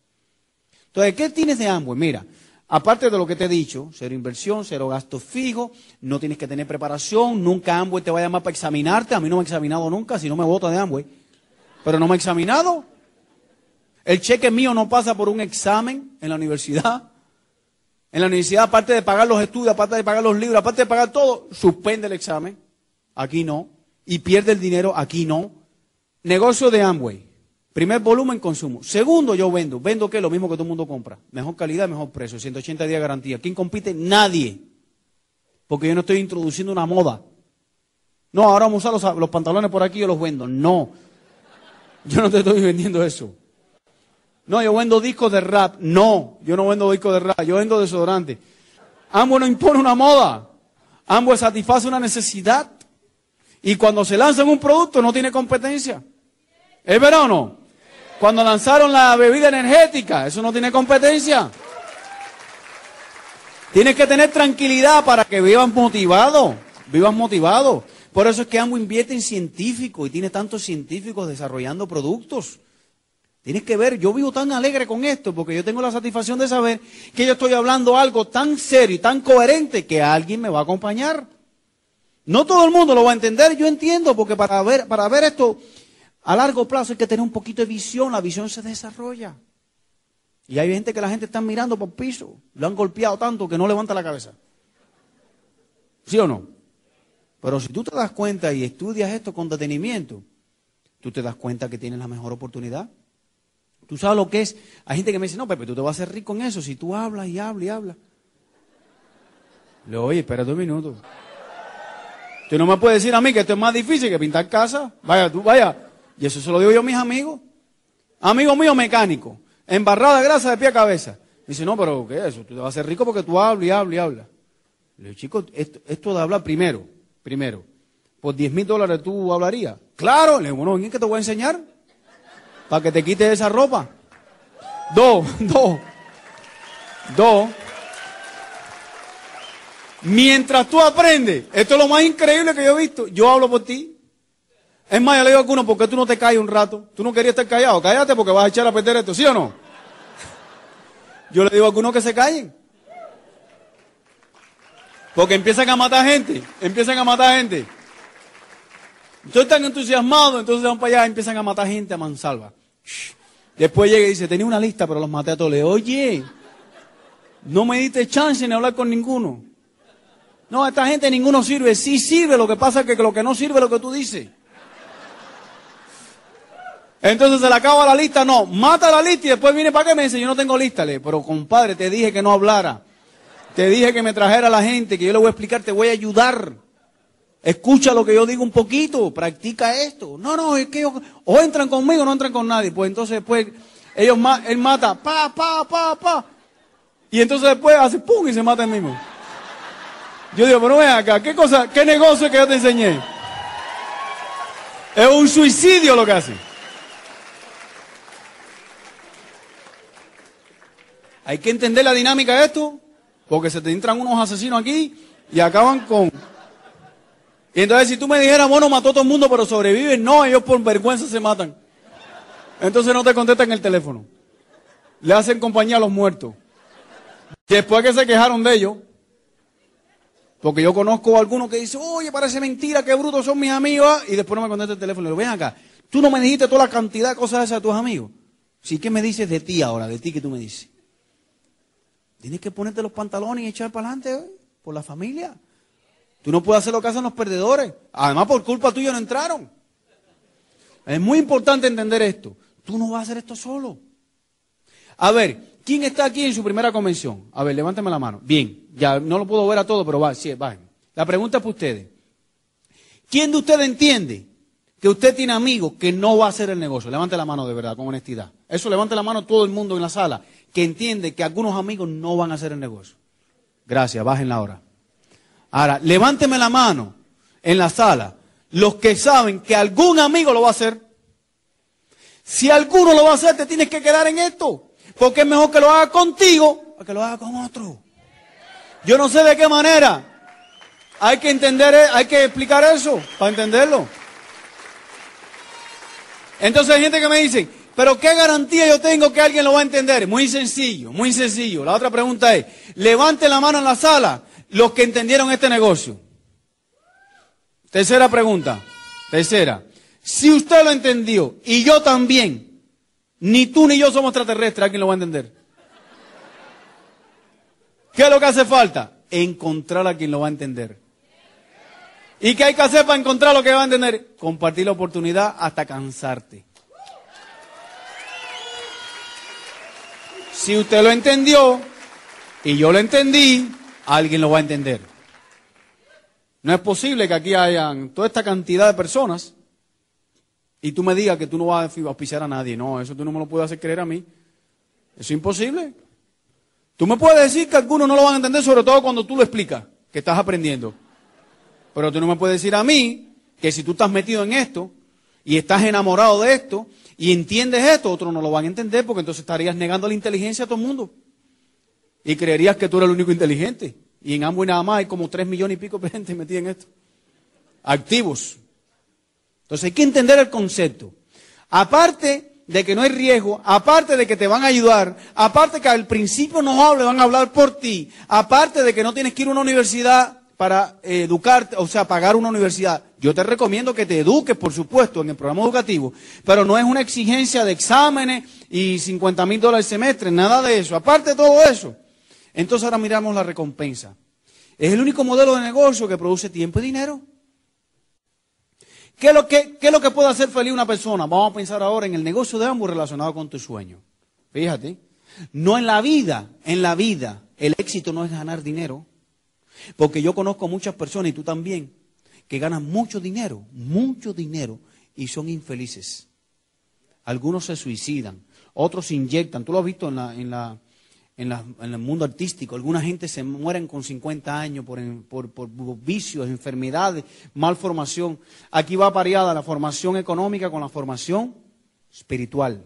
S1: Entonces, ¿qué tienes de ambos? Mira, Aparte de lo que te he dicho, cero inversión, cero gasto fijo, no tienes que tener preparación, nunca Amway te va a llamar para examinarte, a mí no me ha examinado nunca, si no me vota de Amway, pero no me ha examinado. El cheque mío no pasa por un examen en la universidad. En la universidad, aparte de pagar los estudios, aparte de pagar los libros, aparte de pagar todo, suspende el examen. Aquí no. Y pierde el dinero, aquí no. Negocio de Amway. Primer volumen, consumo. Segundo, yo vendo. ¿Vendo qué? Lo mismo que todo el mundo compra. Mejor calidad, mejor precio. 180 días de garantía. ¿Quién compite? Nadie. Porque yo no estoy introduciendo una moda. No, ahora vamos a usar los, pantalones por aquí y yo los vendo. No. Yo no te estoy vendiendo eso. No, yo vendo discos de rap. No, yo no vendo discos de rap. Yo vendo desodorante. Ambos no impone una moda. Ambos satisface una necesidad. Y cuando se lanza un producto no tiene competencia. ¿Es verdad o no? Cuando lanzaron la bebida energética, eso no tiene competencia. Tienes que tener tranquilidad para que vivas motivado, vivas motivado. Por eso es que AMBO invierte en científicos y tiene tantos científicos desarrollando productos. Tienes que ver, yo vivo tan alegre con esto porque yo tengo la satisfacción de saber que yo estoy hablando algo tan serio y tan coherente que alguien me va a acompañar. No todo el mundo lo va a entender, yo entiendo, porque para ver, para ver esto a largo plazo hay que tener un poquito de visión, la visión se desarrolla. Y hay gente que la gente está mirando por piso, lo han golpeado tanto que no levanta la cabeza. ¿Sí o no? Pero si tú te das cuenta y estudias esto con detenimiento, tú te das cuenta que tienes la mejor oportunidad. Tú sabes lo que es. Hay gente que me dice, no, Pepe, tú te vas a hacer rico en eso si tú hablas y hablas y hablas. Le digo, oye, espérate un minuto. Tú no me puedes decir a mí que esto es más difícil que pintar casa. Vaya, tú, vaya. Y eso se lo digo yo a mis amigos. Amigos míos mecánicos. Embarrada grasa de pie a cabeza. Me dice, no, pero ¿qué es eso? Tú te vas a hacer rico porque tú hablas y hablas y hablas. Le digo, chicos, esto, esto de hablar primero, primero. Por 10 mil dólares tú hablarías. Claro. Le digo, bueno, ¿en qué te voy a enseñar? Para que te quites esa ropa. Dos, <laughs> dos, dos. Mientras tú aprendes, esto es lo más increíble que yo he visto. Yo hablo por ti. Es más, yo le digo a alguno, ¿por qué tú no te callas un rato? Tú no querías estar callado. Cállate porque vas a echar a perder esto, ¿sí o no? <laughs> Yo le digo a algunos que se callen. Porque empiezan a matar gente. Empiezan a matar gente. Entonces están entusiasmados, entonces van para allá y empiezan a matar gente a mansalva. Después llega y dice, tenía una lista, pero los maté a todos. Le oye, no me diste chance ni hablar con ninguno. No, esta gente ninguno sirve. Sí sirve, lo que pasa es que lo que no sirve es lo que tú dices. Entonces se le acaba la lista, no, mata la lista y después viene para que me dice, yo no tengo lista, le, pero compadre, te dije que no hablara. Te dije que me trajera la gente, que yo le voy a explicar, te voy a ayudar. Escucha lo que yo digo un poquito, practica esto. No, no, es que o entran conmigo o no entran con nadie. Pues entonces después ellos él mata, pa, pa, pa, pa. Y entonces después hace pum y se mata el mismo. Yo digo, pero ven acá, ¿qué cosa, qué negocio que yo te enseñé? Es un suicidio lo que hace. Hay que entender la dinámica de esto, porque se te entran unos asesinos aquí y acaban con... Y entonces si tú me dijeras, bueno, mató a todo el mundo, pero sobrevive, no, ellos por vergüenza se matan. Entonces no te contestan el teléfono. Le hacen compañía a los muertos. Después que se quejaron de ellos, porque yo conozco a algunos que dicen, oye, parece mentira, qué brutos son mis amigos, ah, y después no me contesta el teléfono. Le digo, ven acá, tú no me dijiste toda la cantidad de cosas esas de tus amigos. Sí, ¿qué me dices de ti ahora? De ti que tú me dices. Tienes que ponerte los pantalones y echar para adelante ¿eh? por la familia. Tú no puedes hacer lo que hacen los perdedores. Además, por culpa tuya no entraron. Es muy importante entender esto. Tú no vas a hacer esto solo. A ver, ¿Quién está aquí en su primera convención? A ver, levántame la mano. Bien, ya no lo puedo ver a todo, pero va, sí, va. La pregunta es para ustedes. ¿Quién de ustedes entiende que usted tiene amigos que no va a hacer el negocio? Levante la mano de verdad, con honestidad. Eso levante la mano todo el mundo en la sala, que entiende que algunos amigos no van a hacer el negocio. Gracias, bajen la hora. Ahora, levánteme la mano en la sala los que saben que algún amigo lo va a hacer. Si alguno lo va a hacer, te tienes que quedar en esto. Porque es mejor que lo haga contigo a que lo haga con otro. Yo no sé de qué manera. Hay que entender, hay que explicar eso para entenderlo. Entonces hay gente que me dice, pero ¿qué garantía yo tengo que alguien lo va a entender? Muy sencillo, muy sencillo. La otra pregunta es, levante la mano en la sala los que entendieron este negocio. Tercera pregunta, tercera. Si usted lo entendió y yo también, ni tú ni yo somos extraterrestres, ¿alguien lo va a entender? ¿Qué es lo que hace falta? Encontrar a quien lo va a entender. ¿Y qué hay que hacer para encontrar lo que va a entender? Compartir la oportunidad hasta cansarte. Si usted lo entendió y yo lo entendí, alguien lo va a entender. No es posible que aquí hayan toda esta cantidad de personas y tú me digas que tú no vas a auspiciar a nadie. No, eso tú no me lo puedes hacer creer a mí. Es imposible. Tú me puedes decir que algunos no lo van a entender, sobre todo cuando tú lo explicas, que estás aprendiendo. Pero tú no me puedes decir a mí que si tú estás metido en esto y estás enamorado de esto y entiendes esto, otros no lo van a entender porque entonces estarías negando la inteligencia a todo el mundo. Y creerías que tú eres el único inteligente. Y en ambos y nada más hay como tres millones y pico de gente metida en esto. Activos. Entonces hay que entender el concepto. Aparte de que no hay riesgo, aparte de que te van a ayudar, aparte que al principio no hablan, van a hablar por ti, aparte de que no tienes que ir a una universidad para educarte, o sea, pagar una universidad. Yo te recomiendo que te eduques, por supuesto, en el programa educativo, pero no es una exigencia de exámenes y 50 mil dólares al semestre, nada de eso. Aparte de todo eso, entonces ahora miramos la recompensa. Es el único modelo de negocio que produce tiempo y dinero. ¿Qué es, lo que, ¿Qué es lo que puede hacer feliz una persona? Vamos a pensar ahora en el negocio de ambos relacionado con tu sueño. Fíjate, no en la vida, en la vida, el éxito no es ganar dinero. Porque yo conozco muchas personas, y tú también, que ganan mucho dinero, mucho dinero, y son infelices. Algunos se suicidan, otros se inyectan. Tú lo has visto en la, en la, en, el mundo artístico. Alguna gente se mueren con 50 años por, por, vicios, enfermedades, malformación. Aquí va pareada la formación económica con la formación espiritual.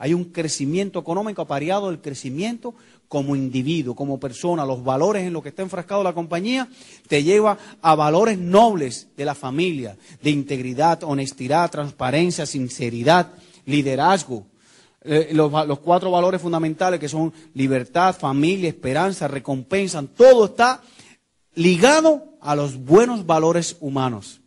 S1: Hay un crecimiento económico apareado del crecimiento como individuo, como persona, los valores en los que está enfrascado la compañía, te lleva a valores nobles de la familia, de integridad, honestidad, transparencia, sinceridad, liderazgo, eh, los, cuatro valores fundamentales que son libertad, familia, esperanza, recompensa, todo está ligado a los buenos valores humanos.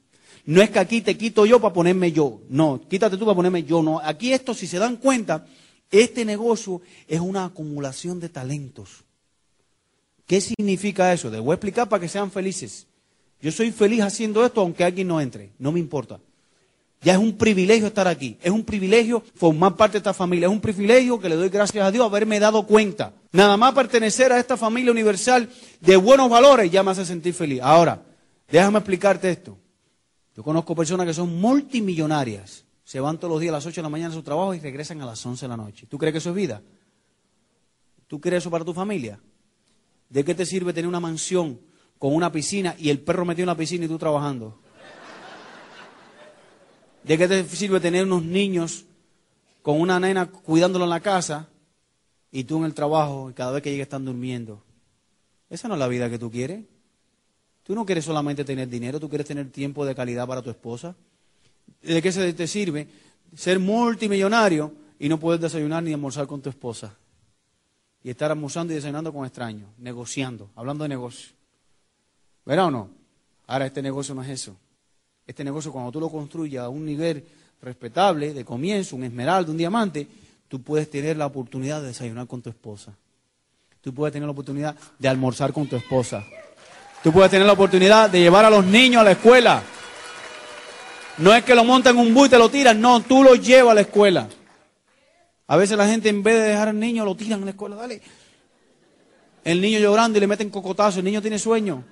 S1: No es que aquí te quito yo para ponerme yo, no, quítate tú para ponerme yo, no. Aquí esto, si se dan cuenta, este negocio es una acumulación de talentos. ¿Qué significa eso? Les voy a explicar para que sean felices. Yo soy feliz haciendo esto aunque alguien no entre, no me importa. Ya es un privilegio estar aquí, es un privilegio formar parte de esta familia, es un privilegio que le doy gracias a Dios haberme dado cuenta. Nada más pertenecer a esta familia universal de buenos valores ya me hace sentir feliz. Ahora, déjame explicarte esto. Yo conozco personas que son multimillonarias, se van todos los días a las 8 de la mañana a su trabajo y regresan a las 11 de la noche. ¿Tú crees que eso es vida? ¿Tú quieres eso para tu familia? ¿De qué te sirve tener una mansión con una piscina y el perro metido en la piscina y tú trabajando? ¿De qué te sirve tener unos niños con una nena cuidándolo en la casa y tú en el trabajo y cada vez que llega están durmiendo? Esa no es la vida que tú quieres. Tú no quieres solamente tener dinero, tú quieres tener tiempo de calidad para tu esposa. ¿De qué se te sirve ser multimillonario y no poder desayunar ni almorzar con tu esposa? Y estar almorzando y desayunando con extraños, negociando, hablando de negocio. ¿Verdad o no? Ahora este negocio no es eso. Este negocio cuando tú lo construyes a un nivel respetable, de comienzo, un esmeralda, un diamante, tú puedes tener la oportunidad de desayunar con tu esposa. Tú puedes tener la oportunidad de almorzar con tu esposa. Tú puedes tener la oportunidad de llevar a los niños a la escuela. No es que lo montan en un bus y te lo tiran, no, tú lo llevas a la escuela. A veces la gente en vez de dejar al niño lo tiran en la escuela, dale. El niño llorando y le meten cocotazo, el niño tiene sueño.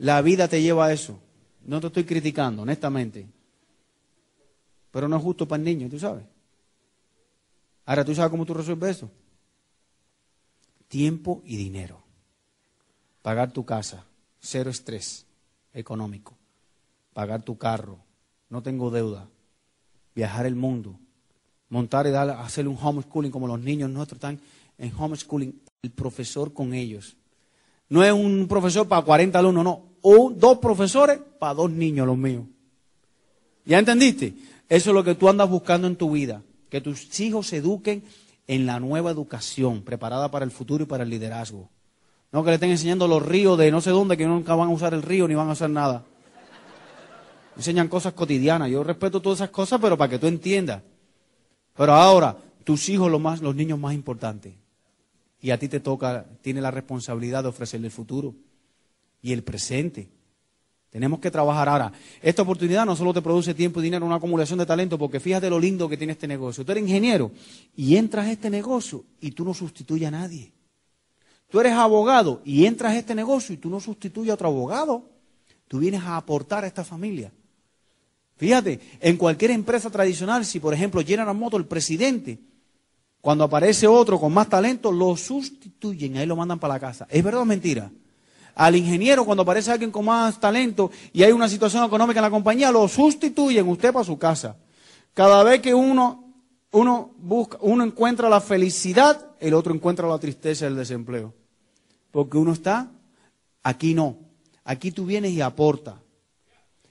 S1: La vida te lleva a eso. No te estoy criticando, honestamente. Pero no es justo para el niño, tú sabes. Ahora, ¿tú sabes cómo tú resuelves eso? Tiempo y dinero. Pagar tu casa, cero estrés económico. Pagar tu carro, no tengo deuda. Viajar el mundo. Montar y dar, hacer un homeschooling como los niños nuestros están en homeschooling. El profesor con ellos. No es un profesor para 40 alumnos, no o dos profesores para dos niños, los míos. ¿Ya entendiste? Eso es lo que tú andas buscando en tu vida. Que tus hijos se eduquen en la nueva educación, preparada para el futuro y para el liderazgo. No que le estén enseñando los ríos de no sé dónde, que nunca van a usar el río ni van a hacer nada. Enseñan cosas cotidianas. Yo respeto todas esas cosas, pero para que tú entiendas. Pero ahora, tus hijos, los, más, los niños más importantes. Y a ti te toca, tiene la responsabilidad de ofrecerle el futuro y el presente. Tenemos que trabajar ahora. Esta oportunidad no solo te produce tiempo y dinero, una acumulación de talento, porque fíjate lo lindo que tiene este negocio. Tú eres ingeniero y entras a este negocio y tú no sustituyes a nadie. Tú eres abogado y entras a este negocio y tú no sustituyes a otro abogado. Tú vienes a aportar a esta familia. Fíjate, en cualquier empresa tradicional, si por ejemplo General Motors, el presidente, cuando aparece otro con más talento, lo sustituyen, ahí lo mandan para la casa. ¿Es verdad o mentira? Al ingeniero, cuando aparece alguien con más talento y hay una situación económica en la compañía, lo sustituyen usted para su casa. Cada vez que uno, uno busca, uno encuentra la felicidad, el otro encuentra la tristeza del desempleo. Porque uno está, aquí no. Aquí tú vienes y aporta.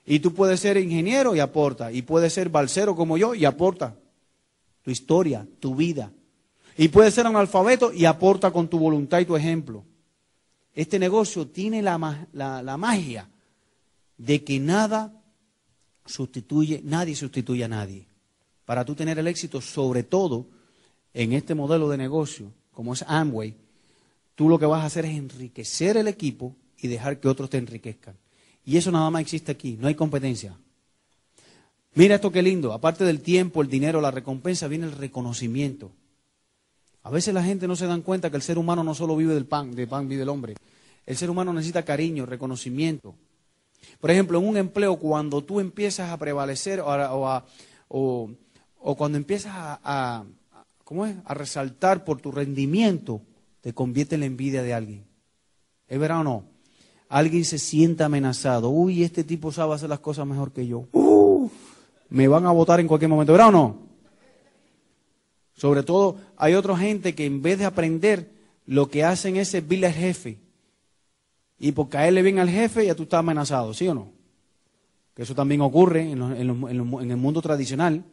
S1: Y tú puedes ser ingeniero y aporta. Y puedes ser balsero como yo y aporta. Tu historia, tu vida. Y puedes ser un alfabeto y aporta con tu voluntad y tu ejemplo. Este negocio tiene la, la, magia de que nada sustituye, nadie sustituye a nadie. Para tú tener el éxito, sobre todo en este modelo de negocio, como es Amway, tú lo que vas a hacer es enriquecer el equipo y dejar que otros te enriquezcan. Y eso nada más existe aquí, no hay competencia. Mira esto qué lindo, aparte del tiempo, el dinero, la recompensa, viene el reconocimiento. A veces la gente no se dan cuenta que el ser humano no solo vive del pan, de pan vive el hombre. El ser humano necesita cariño, reconocimiento. Por ejemplo, en un empleo, cuando tú empiezas a prevalecer o, cuando empiezas a, ¿cómo es? a resaltar por tu rendimiento, te convierte en la envidia de alguien. ¿Es verdad o no? alguien se sienta amenazado, uy, este tipo sabe hacer las cosas mejor que yo, uh, me van a votar en cualquier momento, ¿verdad o no? Sobre todo, hay otra gente que en vez de aprender, lo que hacen es servirle al jefe. Y por caerle bien al jefe, ya tú estás amenazado, ¿sí o no? Que eso también ocurre en, en el mundo tradicional.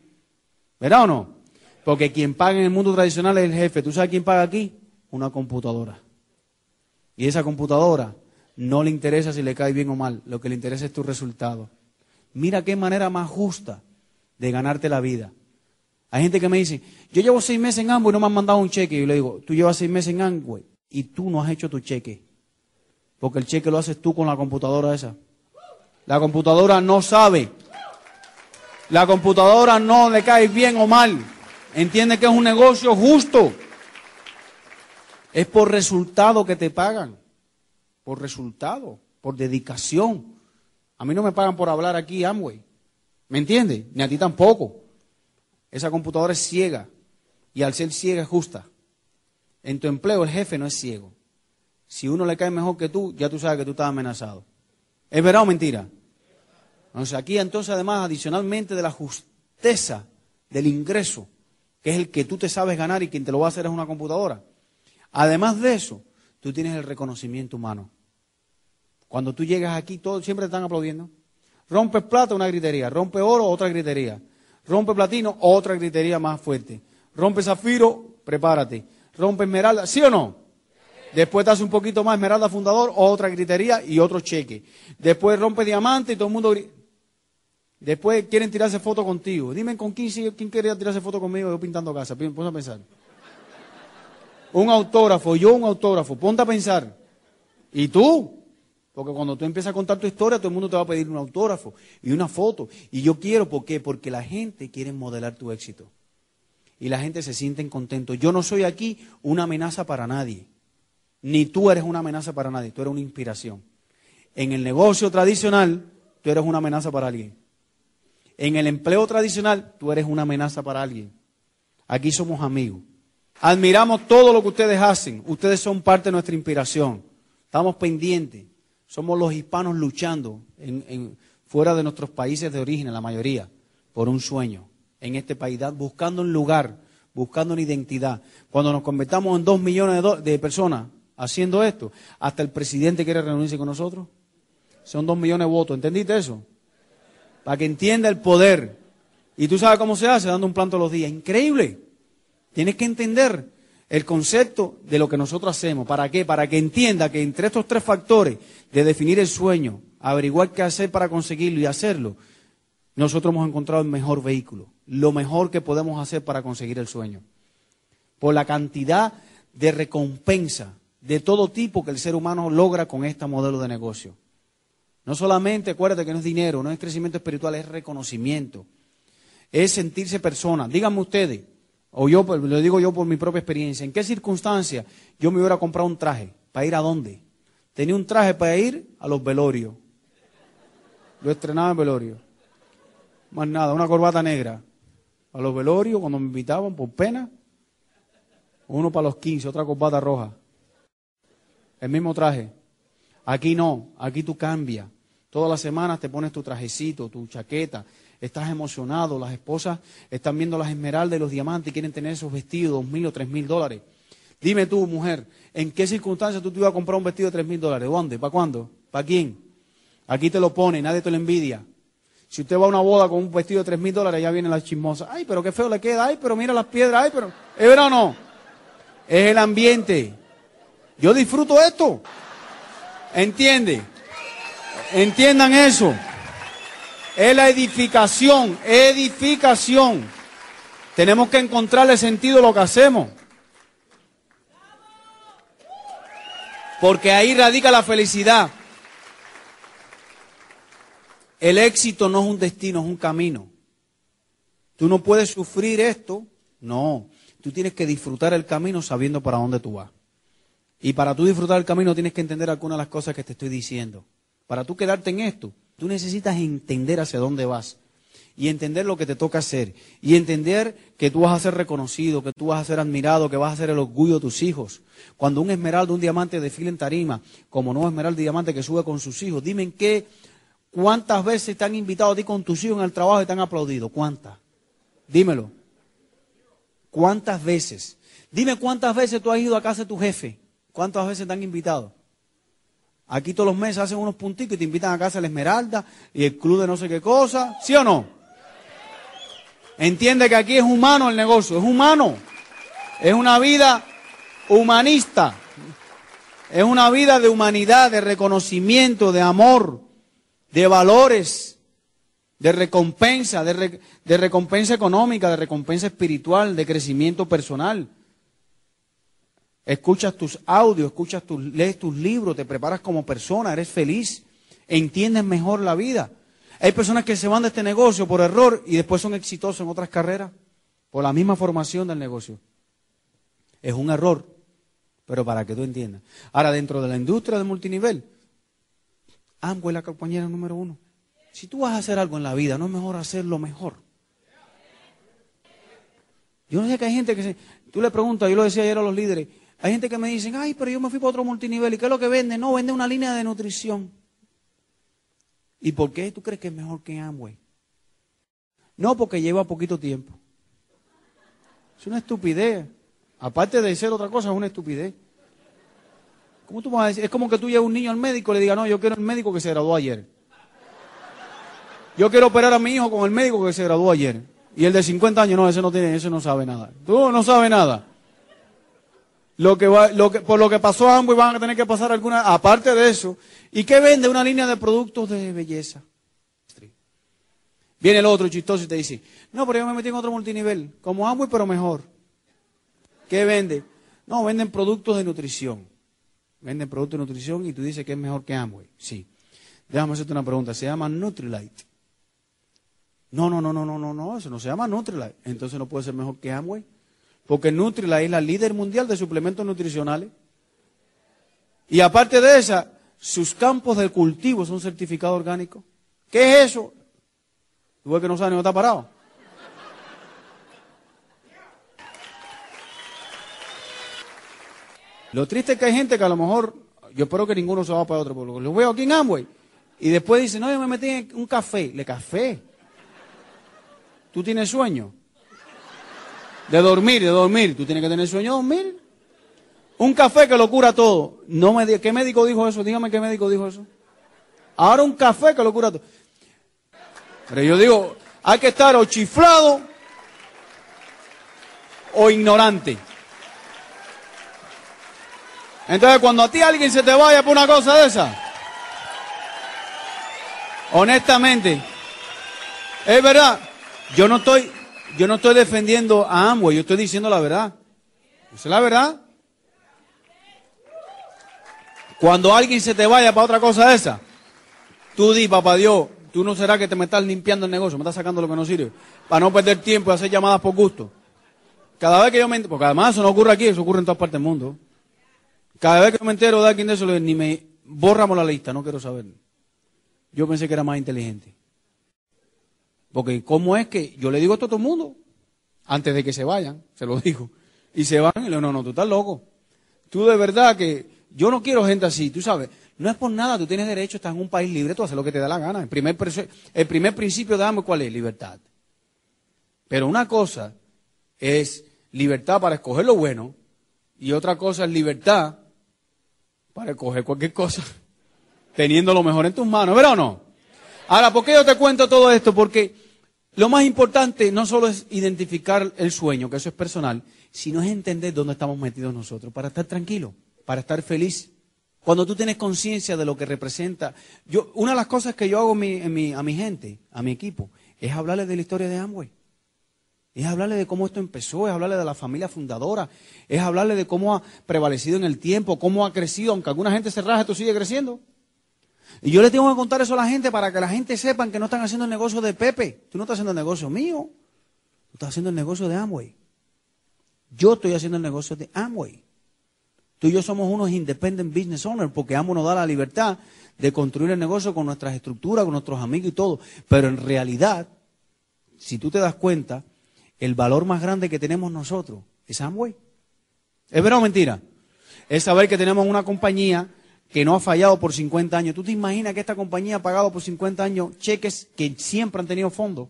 S1: ¿Verdad o no? Porque quien paga en el mundo tradicional es el jefe. ¿Tú sabes quién paga aquí? Una computadora. Y esa computadora no le interesa si le cae bien o mal, lo que le interesa es tu resultado. Mira qué manera más justa de ganarte la vida. Hay gente que me dice, yo llevo seis meses en Amway y no me han mandado un cheque. Y yo le digo, tú llevas seis meses en Amway y tú no has hecho tu cheque. Porque el cheque lo haces tú con la computadora esa. La computadora no sabe. La computadora no le cae bien o mal. Entiende que es un negocio justo. Es por resultado que te pagan por resultado, por dedicación. A mí no me pagan por hablar aquí Amway. ¿Me entiende? Ni a ti tampoco. Esa computadora es ciega. Y al ser ciega es justa. En tu empleo el jefe no es ciego. Si uno le cae mejor que tú, ya tú sabes que tú estás amenazado. ¿Es verdad o mentira? Entonces aquí entonces además adicionalmente de la justeza del ingreso, que es el que tú te sabes ganar y quien te lo va a hacer es una computadora. Además de eso, tú tienes el reconocimiento humano. Cuando tú llegas aquí, todos siempre te están aplaudiendo. Rompe plata, una gritería. Rompe oro, otra gritería. Rompe platino, otra gritería más fuerte. Rompe zafiro, prepárate. Rompe esmeralda, ¿sí o no? Después te hace un poquito más esmeralda fundador, otra gritería y otro cheque. Después rompe diamante y todo el mundo Después quieren tirarse foto contigo. Dime con quién, quién quería tirarse foto conmigo yo pintando casa. Ponte a pensar. Un autógrafo, yo un autógrafo. Ponte a pensar. ¿Y tú? Porque cuando tú empiezas a contar tu historia, todo el mundo te va a pedir un autógrafo y una foto. Y yo quiero, ¿por qué? Porque la gente quiere modelar tu éxito. Y la gente se siente contento. Yo no soy aquí una amenaza para nadie. Ni tú eres una amenaza para nadie. Tú eres una inspiración. En el negocio tradicional, tú eres una amenaza para alguien. En el empleo tradicional, tú eres una amenaza para alguien. Aquí somos amigos. Admiramos todo lo que ustedes hacen. Ustedes son parte de nuestra inspiración. Estamos pendientes. Somos los hispanos luchando en, fuera de nuestros países de origen, la mayoría, por un sueño en este país, buscando un lugar, buscando una identidad. Cuando nos convertamos en dos millones de, personas haciendo esto, hasta el presidente quiere reunirse con nosotros. Son dos millones de votos, ¿entendiste eso? Para que entienda el poder. Y tú sabes cómo se hace, dando un plan todos los días. Increíble. Tienes que entender el concepto de lo que nosotros hacemos. ¿Para qué? Para que entienda que entre estos tres factores de definir el sueño, averiguar qué hacer para conseguirlo y hacerlo, nosotros hemos encontrado el mejor vehículo, lo mejor que podemos hacer para conseguir el sueño. Por la cantidad de recompensa de todo tipo que el ser humano logra con este modelo de negocio. No solamente, acuérdate que no es dinero, no es crecimiento espiritual, es reconocimiento. Es sentirse persona. Díganme ustedes, o yo, pues, lo digo yo por mi propia experiencia, ¿en qué circunstancia yo me hubiera comprado un traje? ¿Para ir a dónde? Tenía un traje para ir a los velorios. Lo estrenaba en velorio. Más nada, una corbata negra. A los velorios, cuando me invitaban por pena. Uno para los 15, otra corbata roja. El mismo traje. Aquí no, aquí tú cambias. Todas las semanas te pones tu trajecito, tu chaqueta, estás emocionado, las esposas están viendo las esmeraldas y los diamantes y quieren tener esos vestidos, dos mil o tres mil dólares. Dime tú, mujer, ¿en qué circunstancias tú te ibas a comprar un vestido de tres mil dólares? ¿Dónde? ¿Para cuándo? ¿Para quién? Aquí te lo pone, nadie te lo envidia. Si usted va a una boda con un vestido de tres mil dólares, ya viene la chismosa. Ay, pero qué feo le queda. Ay, pero mira las piedras. Ay, pero. ¿Es verdad o no? Es el ambiente. Yo disfruto esto. ¿Entiende? Entiendan eso. Es la edificación, edificación. Tenemos que encontrarle sentido a lo que hacemos. Porque ahí radica la felicidad. El éxito no es un destino, es un camino. Tú no puedes sufrir esto, no. Tú tienes que disfrutar el camino sabiendo para dónde tú vas. Y para tú disfrutar el camino tienes que entender algunas de las cosas que te estoy diciendo. Para tú quedarte en esto, tú necesitas entender hacia dónde vas y entender lo que te toca hacer y entender que tú vas a ser reconocido, que tú vas a ser admirado, que vas a ser el orgullo de tus hijos. Cuando un esmeralda, un diamante desfila en tarima, como no esmeralda diamante que sube con sus hijos, dime en qué, cuántas veces te han invitado a ti con tus hijos en el trabajo y te han aplaudido. ¿Cuántas? Dímelo. ¿Cuántas veces? Dime cuántas veces tú has ido a casa de tu jefe. ¿Cuántas veces te han invitado? Aquí todos los meses hacen unos puntitos y te invitan a casa de la Esmeralda y el club de no sé qué cosa. ¿Sí o no? Entiende que aquí es humano el negocio, es humano. Es una vida humanista. Es una vida de humanidad, de reconocimiento, de amor, de valores, de recompensa, de, de recompensa económica, de recompensa espiritual, de crecimiento personal. Escuchas tus audios, escuchas tus, lees tus libros, te preparas como persona, eres feliz, entiendes mejor la vida. Hay personas que se van de este negocio por error y después son exitosos en otras carreras por la misma formación del negocio. Es un error, pero para que tú entiendas. Ahora, dentro de la industria de multinivel, Amway es la compañera número uno. Si tú vas a hacer algo en la vida, no es mejor hacerlo mejor. Yo no sé que hay gente que se... Tú le preguntas, yo lo decía ayer a los líderes, hay gente que me dicen, ay, pero yo me fui para otro multinivel. ¿Y qué es lo que vende? No, vende una línea de nutrición. ¿Y por qué tú crees que es mejor que Amway? No, porque lleva poquito tiempo. Es una estupidez. Aparte de ser otra cosa, es una estupidez. ¿Cómo tú vas a decir? Es como que tú llevas un niño al médico y le digas, no, yo quiero el médico que se graduó ayer. Yo quiero operar a mi hijo con el médico que se graduó ayer. Y el de 50 años, no, ese no tiene, ese no sabe nada. Tú no sabes nada. Lo que va, lo que, por lo que pasó a ambos van a tener que pasar alguna, aparte de eso. ¿Y qué vende? Una línea de productos de belleza. Viene el otro chistoso y te dice, no, pero yo me metí en otro multinivel, como Amway, pero mejor. ¿Qué vende? No, venden productos de nutrición. Venden productos de nutrición y tú dices que es mejor que Amway. Sí. Déjame hacerte una pregunta. Se llama Nutrilite. No, no, no, no, no, no, no, eso no se llama Nutrilite. Entonces no puede ser mejor que Amway. Porque Nutrila es la líder mundial de suplementos nutricionales. Y aparte de esa, sus campos de cultivo son certificados orgánicos. ¿Qué es eso? Tú que no sabe ni está parado. Lo triste es que hay gente que a lo mejor, yo espero que ninguno se va para otro pueblo. Lo veo aquí en Amway. Y después dice, no, yo me metí en un café. ¿Le café? ¿Tú tienes sueño? De dormir, de dormir. Tú tienes que tener sueño dormir. Un café que lo cura todo. No me ¿Qué médico dijo eso? Dígame qué médico dijo eso. Ahora un café que lo cura todo. Pero yo digo, hay que estar o chiflado o ignorante. Entonces, cuando a ti alguien se te vaya por una cosa de esa, honestamente, es verdad, yo no estoy, yo no estoy defendiendo a Amway, yo estoy diciendo la verdad. Esa es la verdad. Cuando alguien se te vaya para otra cosa esa, tú di, papá Dios, tú no será que te me estás limpiando el negocio, me estás sacando lo que no sirve, para no perder tiempo y hacer llamadas por gusto. Cada vez que yo me porque además eso no ocurre aquí, eso ocurre en todas partes del mundo. Cada vez que yo me entero de alguien de eso, ni me borramos la lista, no quiero saber. Yo pensé que era más inteligente. Porque ¿cómo es que yo le digo esto a todo el mundo? Antes de que se vayan, se lo <laughs> digo. Y se van y le digo, no, no, tú estás loco. Tú de verdad que Yo no quiero gente así, tú sabes. No es por nada, tú tienes derecho, estás en un país libre, tú haces lo que te da la gana. El primer, el primer principio de Amway, ¿cuál es? Libertad. Pero una cosa es libertad para escoger lo bueno y otra cosa es libertad para escoger cualquier cosa, <laughs> teniendo lo mejor en tus manos, ¿verdad o no? Ahora, ¿por qué yo te cuento todo esto? Porque lo más importante no solo es identificar el sueño, que eso es personal, sino es entender dónde estamos metidos nosotros, para estar tranquilo, para estar feliz. Cuando tú tienes conciencia de lo que representa, yo, una de las cosas que yo hago a mi gente, a mi equipo, es hablarles de la historia de Amway. Es hablarle de cómo esto empezó, es hablarle de la familia fundadora, es hablarle de cómo ha prevalecido en el tiempo, cómo ha crecido, aunque alguna gente se raja, esto sigue creciendo. Y yo le tengo que contar eso a la gente para que la gente sepan que no están haciendo el negocio de Pepe. Tú no estás haciendo el negocio mío. Tú estás haciendo el negocio de Amway. Yo estoy haciendo el negocio de Amway. Tú y yo somos unos independent business owners porque Amway nos da la libertad de construir el negocio con nuestras estructuras, con nuestros amigos y todo. Pero en realidad, si tú te das cuenta, el valor más grande que tenemos nosotros es Amway. ¿Es verdad o mentira? Es saber que tenemos una compañía que no ha fallado por 50 años. ¿Tú te imaginas que esta compañía ha pagado por 50 años cheques que siempre han tenido fondos?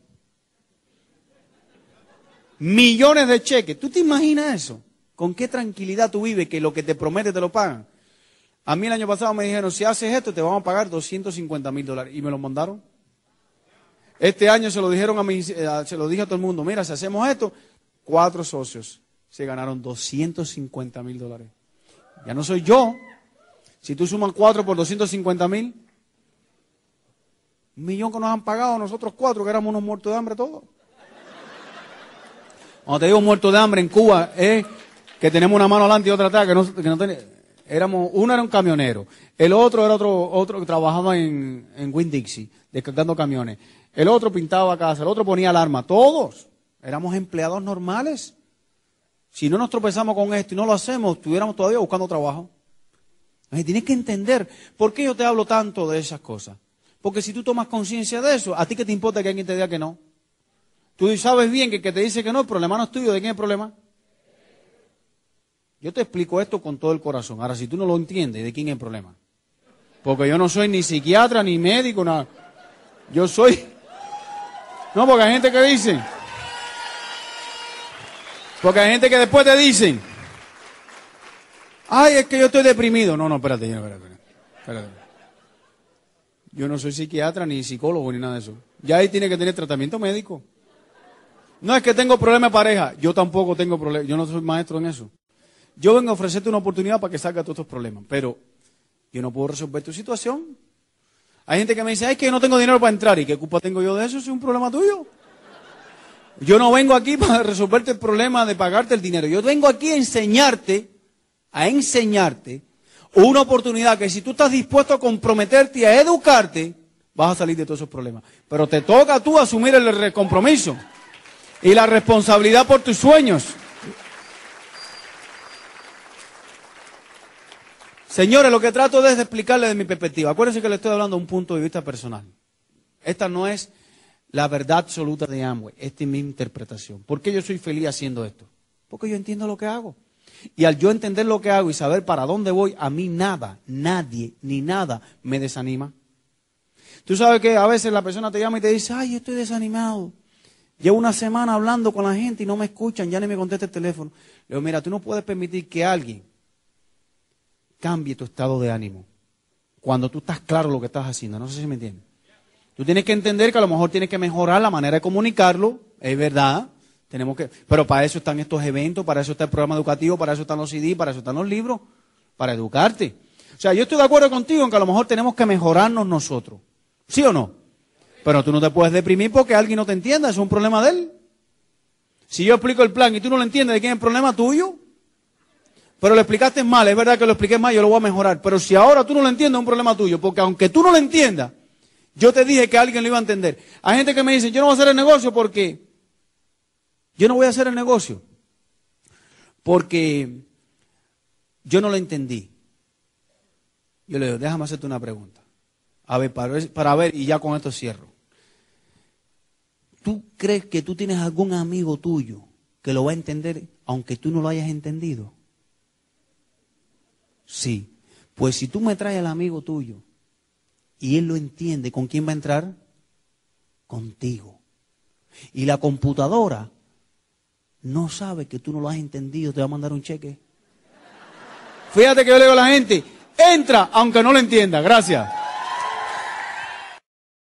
S1: Millones de cheques. ¿Tú te imaginas eso? ¿Con qué tranquilidad tú vives que lo que te promete te lo pagan? A mí el año pasado me dijeron, si haces esto te vamos a pagar 250 mil dólares. ¿Y me lo mandaron? Este año se lo dijeron a mí, eh, se lo dije a todo el mundo, mira, si hacemos esto, cuatro socios se ganaron 250 mil dólares. Ya no soy yo, si tú sumas cuatro por 250 mil, un millón que nos han pagado nosotros cuatro, que éramos unos muertos de hambre todos. Cuando te digo muertos de hambre en Cuba, es que tenemos una mano adelante y otra atrás, que no, que no éramos, uno era un camionero, el otro era otro, otro que trabajaba en, en Winn Dixie, descargando camiones, el otro pintaba casa, el otro ponía alarma, todos éramos empleados normales. Si no nos tropezamos con esto y no lo hacemos, estuviéramos todavía buscando trabajo. Tienes que entender por qué yo te hablo tanto de esas cosas. Porque si tú tomas conciencia de eso, ¿a ti qué te importa que alguien te diga que no? Tú sabes bien que el que te dice que no, el problema no es tuyo, ¿de quién es el problema? Yo te explico esto con todo el corazón. Ahora, si tú no lo entiendes, ¿de quién es el problema? Porque yo no soy ni psiquiatra, ni médico, nada. Yo soy... <laughs> No, porque hay gente que dice... Porque hay gente que después te dicen, Ay, es que yo estoy deprimido. No, no, espérate, espérate, espérate. Yo no soy psiquiatra ni psicólogo ni nada de eso. Ya ahí tiene que tener tratamiento médico. No es que tengo problema de pareja. Yo tampoco tengo problema. Yo no soy maestro en eso. Yo vengo a ofrecerte una oportunidad para que salga todos estos problemas. Pero yo no puedo resolver tu situación. Hay gente que me dice, ay, que yo no tengo dinero para entrar. ¿Y qué culpa tengo yo de eso? Es un problema tuyo. Yo no vengo aquí para resolverte el problema de pagarte el dinero. Yo vengo aquí a enseñarte a enseñarte una oportunidad que si tú estás dispuesto a comprometerte y a educarte, vas a salir de todos esos problemas. Pero te toca tú asumir el compromiso y la responsabilidad por tus sueños. Señores, lo que trato de es explicarle de mi perspectiva. Acuérdense que le estoy hablando de un punto de vista personal. Esta no es la verdad absoluta de Amway. Esta es mi interpretación. ¿Por qué yo soy feliz haciendo esto? Porque yo entiendo lo que hago. Y al yo entender lo que hago y saber para dónde voy, a mí nada, nadie, ni nada me desanima. Tú sabes que a veces la persona te llama y te dice, ay, estoy desanimado. Llevo una semana hablando con la gente y no me escuchan, ya ni me contesta el teléfono. Le digo, mira, tú no puedes permitir que alguien cambie tu estado de ánimo cuando tú estás claro lo que estás haciendo. No sé si me entiendes. Tú tienes que entender que a lo mejor tienes que mejorar la manera de comunicarlo, es verdad, tenemos que, pero para eso están estos eventos, para eso está el programa educativo, para eso están los CD, para eso están los libros, para educarte. O sea, yo estoy de acuerdo contigo en que a lo mejor tenemos que mejorarnos nosotros. ¿Sí o no? Pero tú no te puedes deprimir porque alguien no te entienda, es un problema de él. Si yo explico el plan y tú no lo entiendes, ¿de quién es el problema tuyo? Pero lo explicaste mal, es verdad que lo expliqué mal, yo lo voy a mejorar. Pero si ahora tú no lo entiendes, es un problema tuyo. Porque aunque tú no lo entiendas, yo te dije que alguien lo iba a entender. Hay gente que me dice, yo no voy a hacer el negocio porque yo no voy a hacer el negocio porque yo no lo entendí. Yo le digo, déjame hacerte una pregunta. A ver, para ver, para ver, y ya con esto cierro. ¿Tú crees que tú tienes algún amigo tuyo que lo va a entender aunque tú no lo hayas entendido? Sí.
S2: Pues si tú me traes al amigo tuyo y él lo entiende, ¿con quién va a entrar? Contigo. Y la computadora no sabe que tú no lo has entendido, te va a mandar un cheque.
S1: Fíjate que yo le digo a la gente, entra aunque no lo entienda. Gracias.